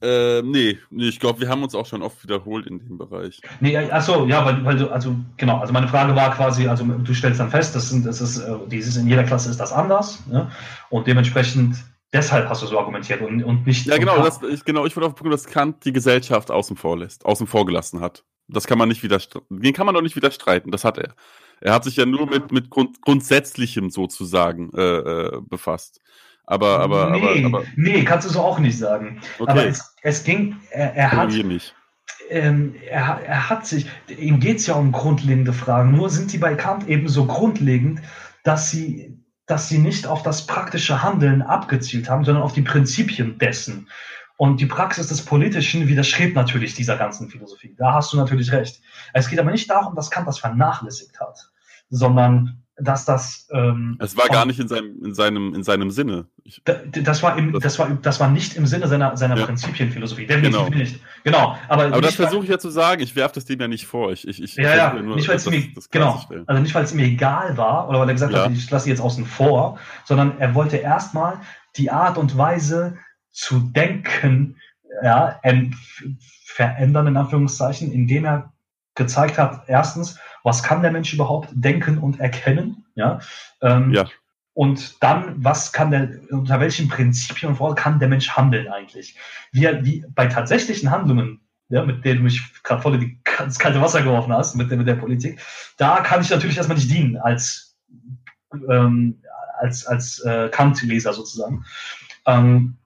S2: Äh, nee, nee, ich glaube, wir haben uns auch schon oft wiederholt in dem Bereich.
S1: Nee, achso, ja, weil, weil du, also, genau, also meine Frage war quasi, also du stellst dann fest, das, sind, das ist, äh, dieses in jeder Klasse ist das anders, ne? und dementsprechend Deshalb hast du so argumentiert und, und nicht.
S2: Ja, genau, das, ich, genau, ich würde auf den Punkt, dass Kant die Gesellschaft außen vor lässt, außen vor gelassen hat. Das kann man nicht widerstreiten. Den kann man doch nicht widerstreiten, das hat er. Er hat sich ja nur mit, mit Grund, Grundsätzlichem sozusagen äh, äh, befasst. Aber, aber,
S1: nee,
S2: aber, aber.
S1: Nee, kannst du so auch nicht sagen. Okay. Aber es, es ging, er, er hat.
S2: Mich.
S1: Ähm, er, er hat sich, ihm geht es ja um grundlegende Fragen, nur sind die bei Kant eben so grundlegend, dass sie dass sie nicht auf das praktische Handeln abgezielt haben, sondern auf die Prinzipien dessen. Und die Praxis des Politischen widerstrebt natürlich dieser ganzen Philosophie. Da hast du natürlich recht. Es geht aber nicht darum, dass Kant das vernachlässigt hat, sondern dass das.
S2: Ähm, es war gar nicht in seinem, in seinem, in seinem Sinne.
S1: Ich, das, war im, das, war, das war nicht im Sinne seiner, seiner ja. Prinzipienphilosophie. Definitiv genau. nicht. Genau.
S2: Aber, aber das versuche ich ja zu sagen. Ich werfe das dem ja nicht vor. Ich, ich, ich
S1: ja, ja. Nur, nicht, weil es mir, genau. Also nicht, weil es mir egal war oder weil er gesagt ja. hat, ich lasse jetzt außen vor, sondern er wollte erstmal die Art und Weise zu denken, ja, verändern, in Anführungszeichen, indem er gezeigt hat, erstens, was kann der Mensch überhaupt denken und erkennen, ja, ähm, ja. und dann, was kann der, unter welchen Prinzipien und Worten kann der Mensch handeln eigentlich? Wie, wie bei tatsächlichen Handlungen, ja, mit denen du mich gerade voll in ins kalte Wasser geworfen hast, mit der, mit der Politik, da kann ich natürlich erstmal nicht dienen als, ähm, als, als äh, Kant-Leser sozusagen. Ähm,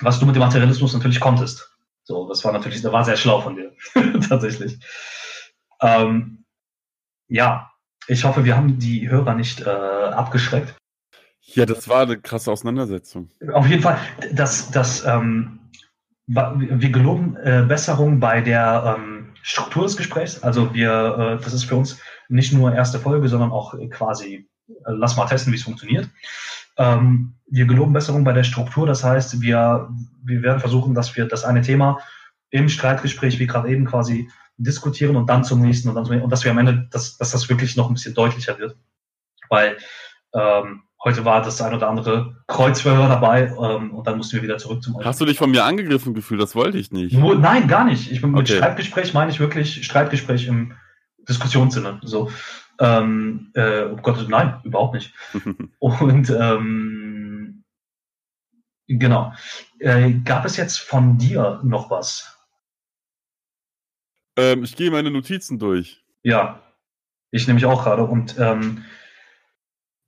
S1: was du mit dem Materialismus natürlich konntest. So, das war natürlich, da war sehr schlau von dir, tatsächlich. Ähm, ja, ich hoffe, wir haben die Hörer nicht äh, abgeschreckt.
S2: Ja, das war eine krasse Auseinandersetzung.
S1: Auf jeden Fall, das, das, ähm, wir geloben äh, Besserung bei der ähm, Struktur des Gesprächs. Also wir, äh, das ist für uns nicht nur erste Folge, sondern auch quasi, äh, lass mal testen, wie es funktioniert. Ähm, wir geloben Besserung bei der Struktur. Das heißt, wir, wir werden versuchen, dass wir das eine Thema im Streitgespräch, wie gerade eben quasi diskutieren und dann zum nächsten und dann zum nächsten. Und dass wir am Ende, dass, dass das wirklich noch ein bisschen deutlicher wird. Weil ähm, heute war das ein oder andere Kreuzverhör dabei ähm, und dann mussten wir wieder zurück zum
S2: Hast du dich von mir angegriffen gefühlt? Das wollte ich nicht.
S1: Nur, nein, gar nicht. Ich bin okay. mit Streitgespräch meine ich wirklich Streitgespräch im Diskussionssinne. So. Ähm, äh, oh Gott, nein, überhaupt nicht. und ähm, genau. Äh, gab es jetzt von dir noch was?
S2: Ähm, ich gehe meine Notizen durch.
S1: Ja, ich nehme mich auch gerade und ähm,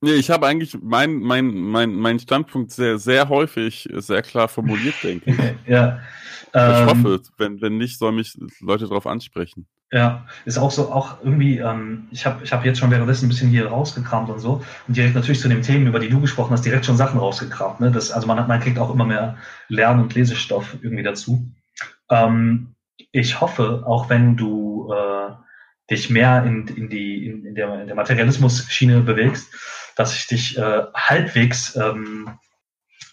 S2: Nee, ich habe eigentlich mein, mein, mein, mein Standpunkt sehr, sehr häufig, sehr klar formuliert, denke ich.
S1: ja.
S2: Ich ähm, hoffe, wenn, wenn nicht, soll mich Leute darauf ansprechen.
S1: Ja, ist auch so, auch irgendwie, ähm, ich habe ich hab jetzt schon währenddessen ein bisschen hier rausgekramt und so und direkt natürlich zu den Themen, über die du gesprochen hast, direkt schon Sachen rausgekramt. Ne? Das, also man, hat, man kriegt auch immer mehr Lern- und Lesestoff irgendwie dazu. Ähm, ich hoffe, auch wenn du äh, dich mehr in, in, die, in, in der, in der Materialismus-Schiene bewegst, dass ich dich äh, halbwegs ähm,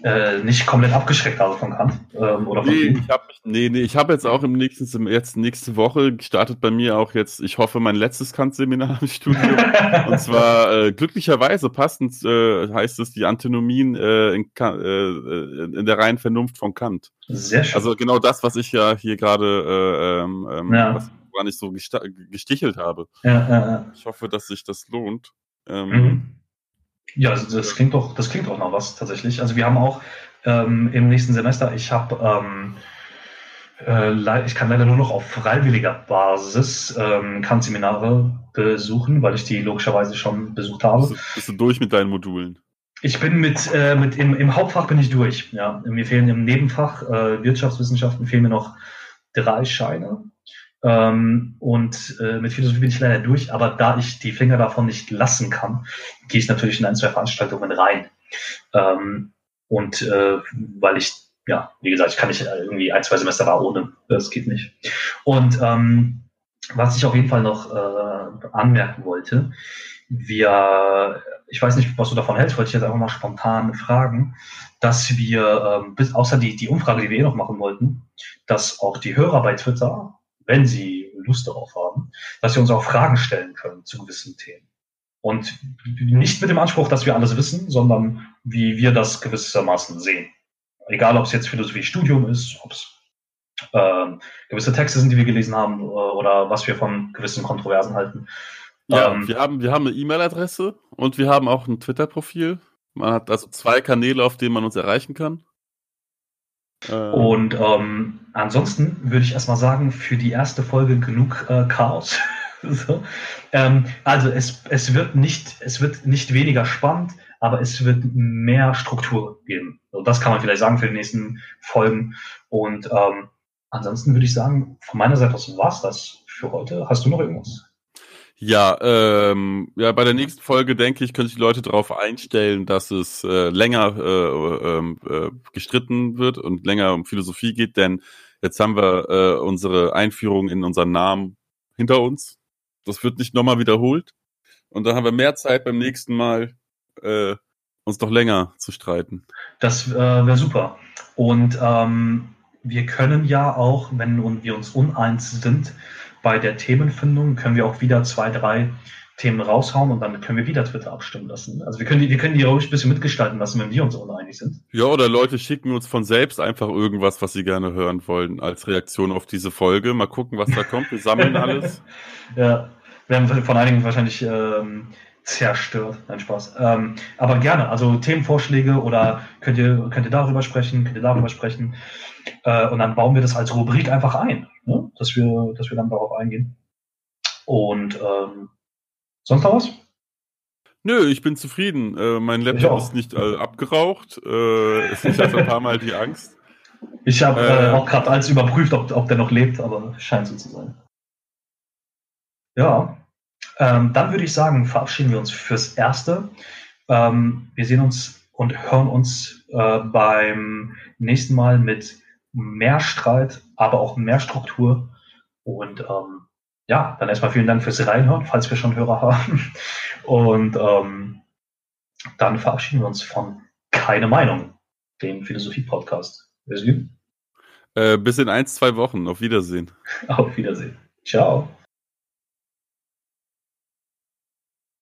S1: äh, nicht komplett abgeschreckt habe von Kant ähm, oder von
S2: nee. Ich hab, nee, nee, ich habe jetzt auch im nächsten, jetzt nächste Woche startet bei mir auch jetzt, ich hoffe, mein letztes Kant-Seminar im Studium. und zwar äh, glücklicherweise passend äh, heißt es die Antinomien äh, in, äh, in, der reinen Vernunft von Kant.
S1: Sehr schön.
S2: Also genau das, was ich ja hier gerade äh, ähm, ähm ja. woran ich so gestichelt habe.
S1: Ja, ja.
S2: Ich hoffe, dass sich das lohnt.
S1: Ähm, mhm. Ja, also das klingt doch, das klingt auch noch was tatsächlich. Also wir haben auch ähm, im nächsten Semester, ich habe ähm, äh, ich kann leider nur noch auf freiwilliger Basis ähm, Kant-Seminare besuchen, weil ich die logischerweise schon besucht habe.
S2: Bist du, bist du durch mit deinen Modulen?
S1: Ich bin mit, äh, mit im, im Hauptfach bin ich durch. Ja, mir fehlen im Nebenfach äh, Wirtschaftswissenschaften fehlen mir noch drei Scheine. Ähm, und äh, mit Philosophie bin ich leider durch, aber da ich die Finger davon nicht lassen kann, gehe ich natürlich in ein, zwei Veranstaltungen rein. Ähm, und äh, weil ich, ja, wie gesagt, ich kann nicht irgendwie ein, zwei Semester da ohne. Das geht nicht. Und ähm, was ich auf jeden Fall noch äh, anmerken wollte, wir, ich weiß nicht, was du davon hältst, wollte ich jetzt einfach mal spontan fragen, dass wir, ähm, bis, außer die, die Umfrage, die wir eh noch machen wollten, dass auch die Hörer bei Twitter, wenn sie Lust darauf haben, dass sie uns auch Fragen stellen können zu gewissen Themen. Und nicht mit dem Anspruch, dass wir alles wissen, sondern wie wir das gewissermaßen sehen. Egal, ob es jetzt Philosophie-Studium ist, ob es äh, gewisse Texte sind, die wir gelesen haben, äh, oder was wir von gewissen Kontroversen halten.
S2: Ja, ähm, wir haben, wir haben eine E-Mail-Adresse und wir haben auch ein Twitter-Profil. Man hat also zwei Kanäle, auf denen man uns erreichen kann.
S1: Ähm. Und ähm, ansonsten würde ich erstmal sagen, für die erste Folge genug äh, Chaos. so. ähm, also es, es, wird nicht, es wird nicht weniger spannend, aber es wird mehr Struktur geben. Also das kann man vielleicht sagen für die nächsten Folgen. Und ähm, ansonsten würde ich sagen, von meiner Seite aus war es das für heute. Hast du noch irgendwas?
S2: Ja, ähm, ja, bei der nächsten Folge denke ich, können sich die Leute darauf einstellen, dass es äh, länger äh, ähm, äh, gestritten wird und länger um Philosophie geht, denn jetzt haben wir äh, unsere Einführung in unseren Namen hinter uns. Das wird nicht nochmal wiederholt. Und dann haben wir mehr Zeit beim nächsten Mal, äh, uns doch länger zu streiten.
S1: Das äh, wäre super. Und ähm, wir können ja auch, wenn wir uns uneins sind, bei der Themenfindung können wir auch wieder zwei, drei Themen raushauen und dann können wir wieder Twitter abstimmen lassen. Also wir können die, wir können die ruhig ein bisschen mitgestalten lassen, wenn wir uns uneinig sind.
S2: Ja, oder Leute schicken uns von selbst einfach irgendwas, was sie gerne hören wollen, als Reaktion auf diese Folge. Mal gucken, was da kommt. Wir sammeln alles.
S1: ja, wir haben von einigen wahrscheinlich ähm, zerstört. Nein, Spaß. Ähm, aber gerne, also Themenvorschläge oder könnt ihr, könnt ihr darüber sprechen, könnt ihr darüber sprechen. Äh, und dann bauen wir das als Rubrik einfach ein ne? dass, wir, dass wir dann darauf eingehen. Und ähm, sonst noch was?
S2: Nö, ich bin zufrieden. Äh, mein Laptop ist nicht äh, abgeraucht. Äh, ich hatte ein paar Mal die Angst.
S1: Ich habe äh, äh, auch gerade als überprüft, ob, ob der noch lebt, aber scheint so zu sein. Ja, ähm, dann würde ich sagen, verabschieden wir uns fürs Erste. Ähm, wir sehen uns und hören uns äh, beim nächsten Mal mit mehr Streit, aber auch mehr Struktur. Und ähm, ja, dann erstmal vielen Dank fürs Reinhören, falls wir schon Hörer haben. Und ähm, dann verabschieden wir uns von Keine Meinung, dem Philosophie-Podcast.
S2: Äh, bis in ein, zwei Wochen. Auf Wiedersehen.
S1: Auf Wiedersehen. Ciao.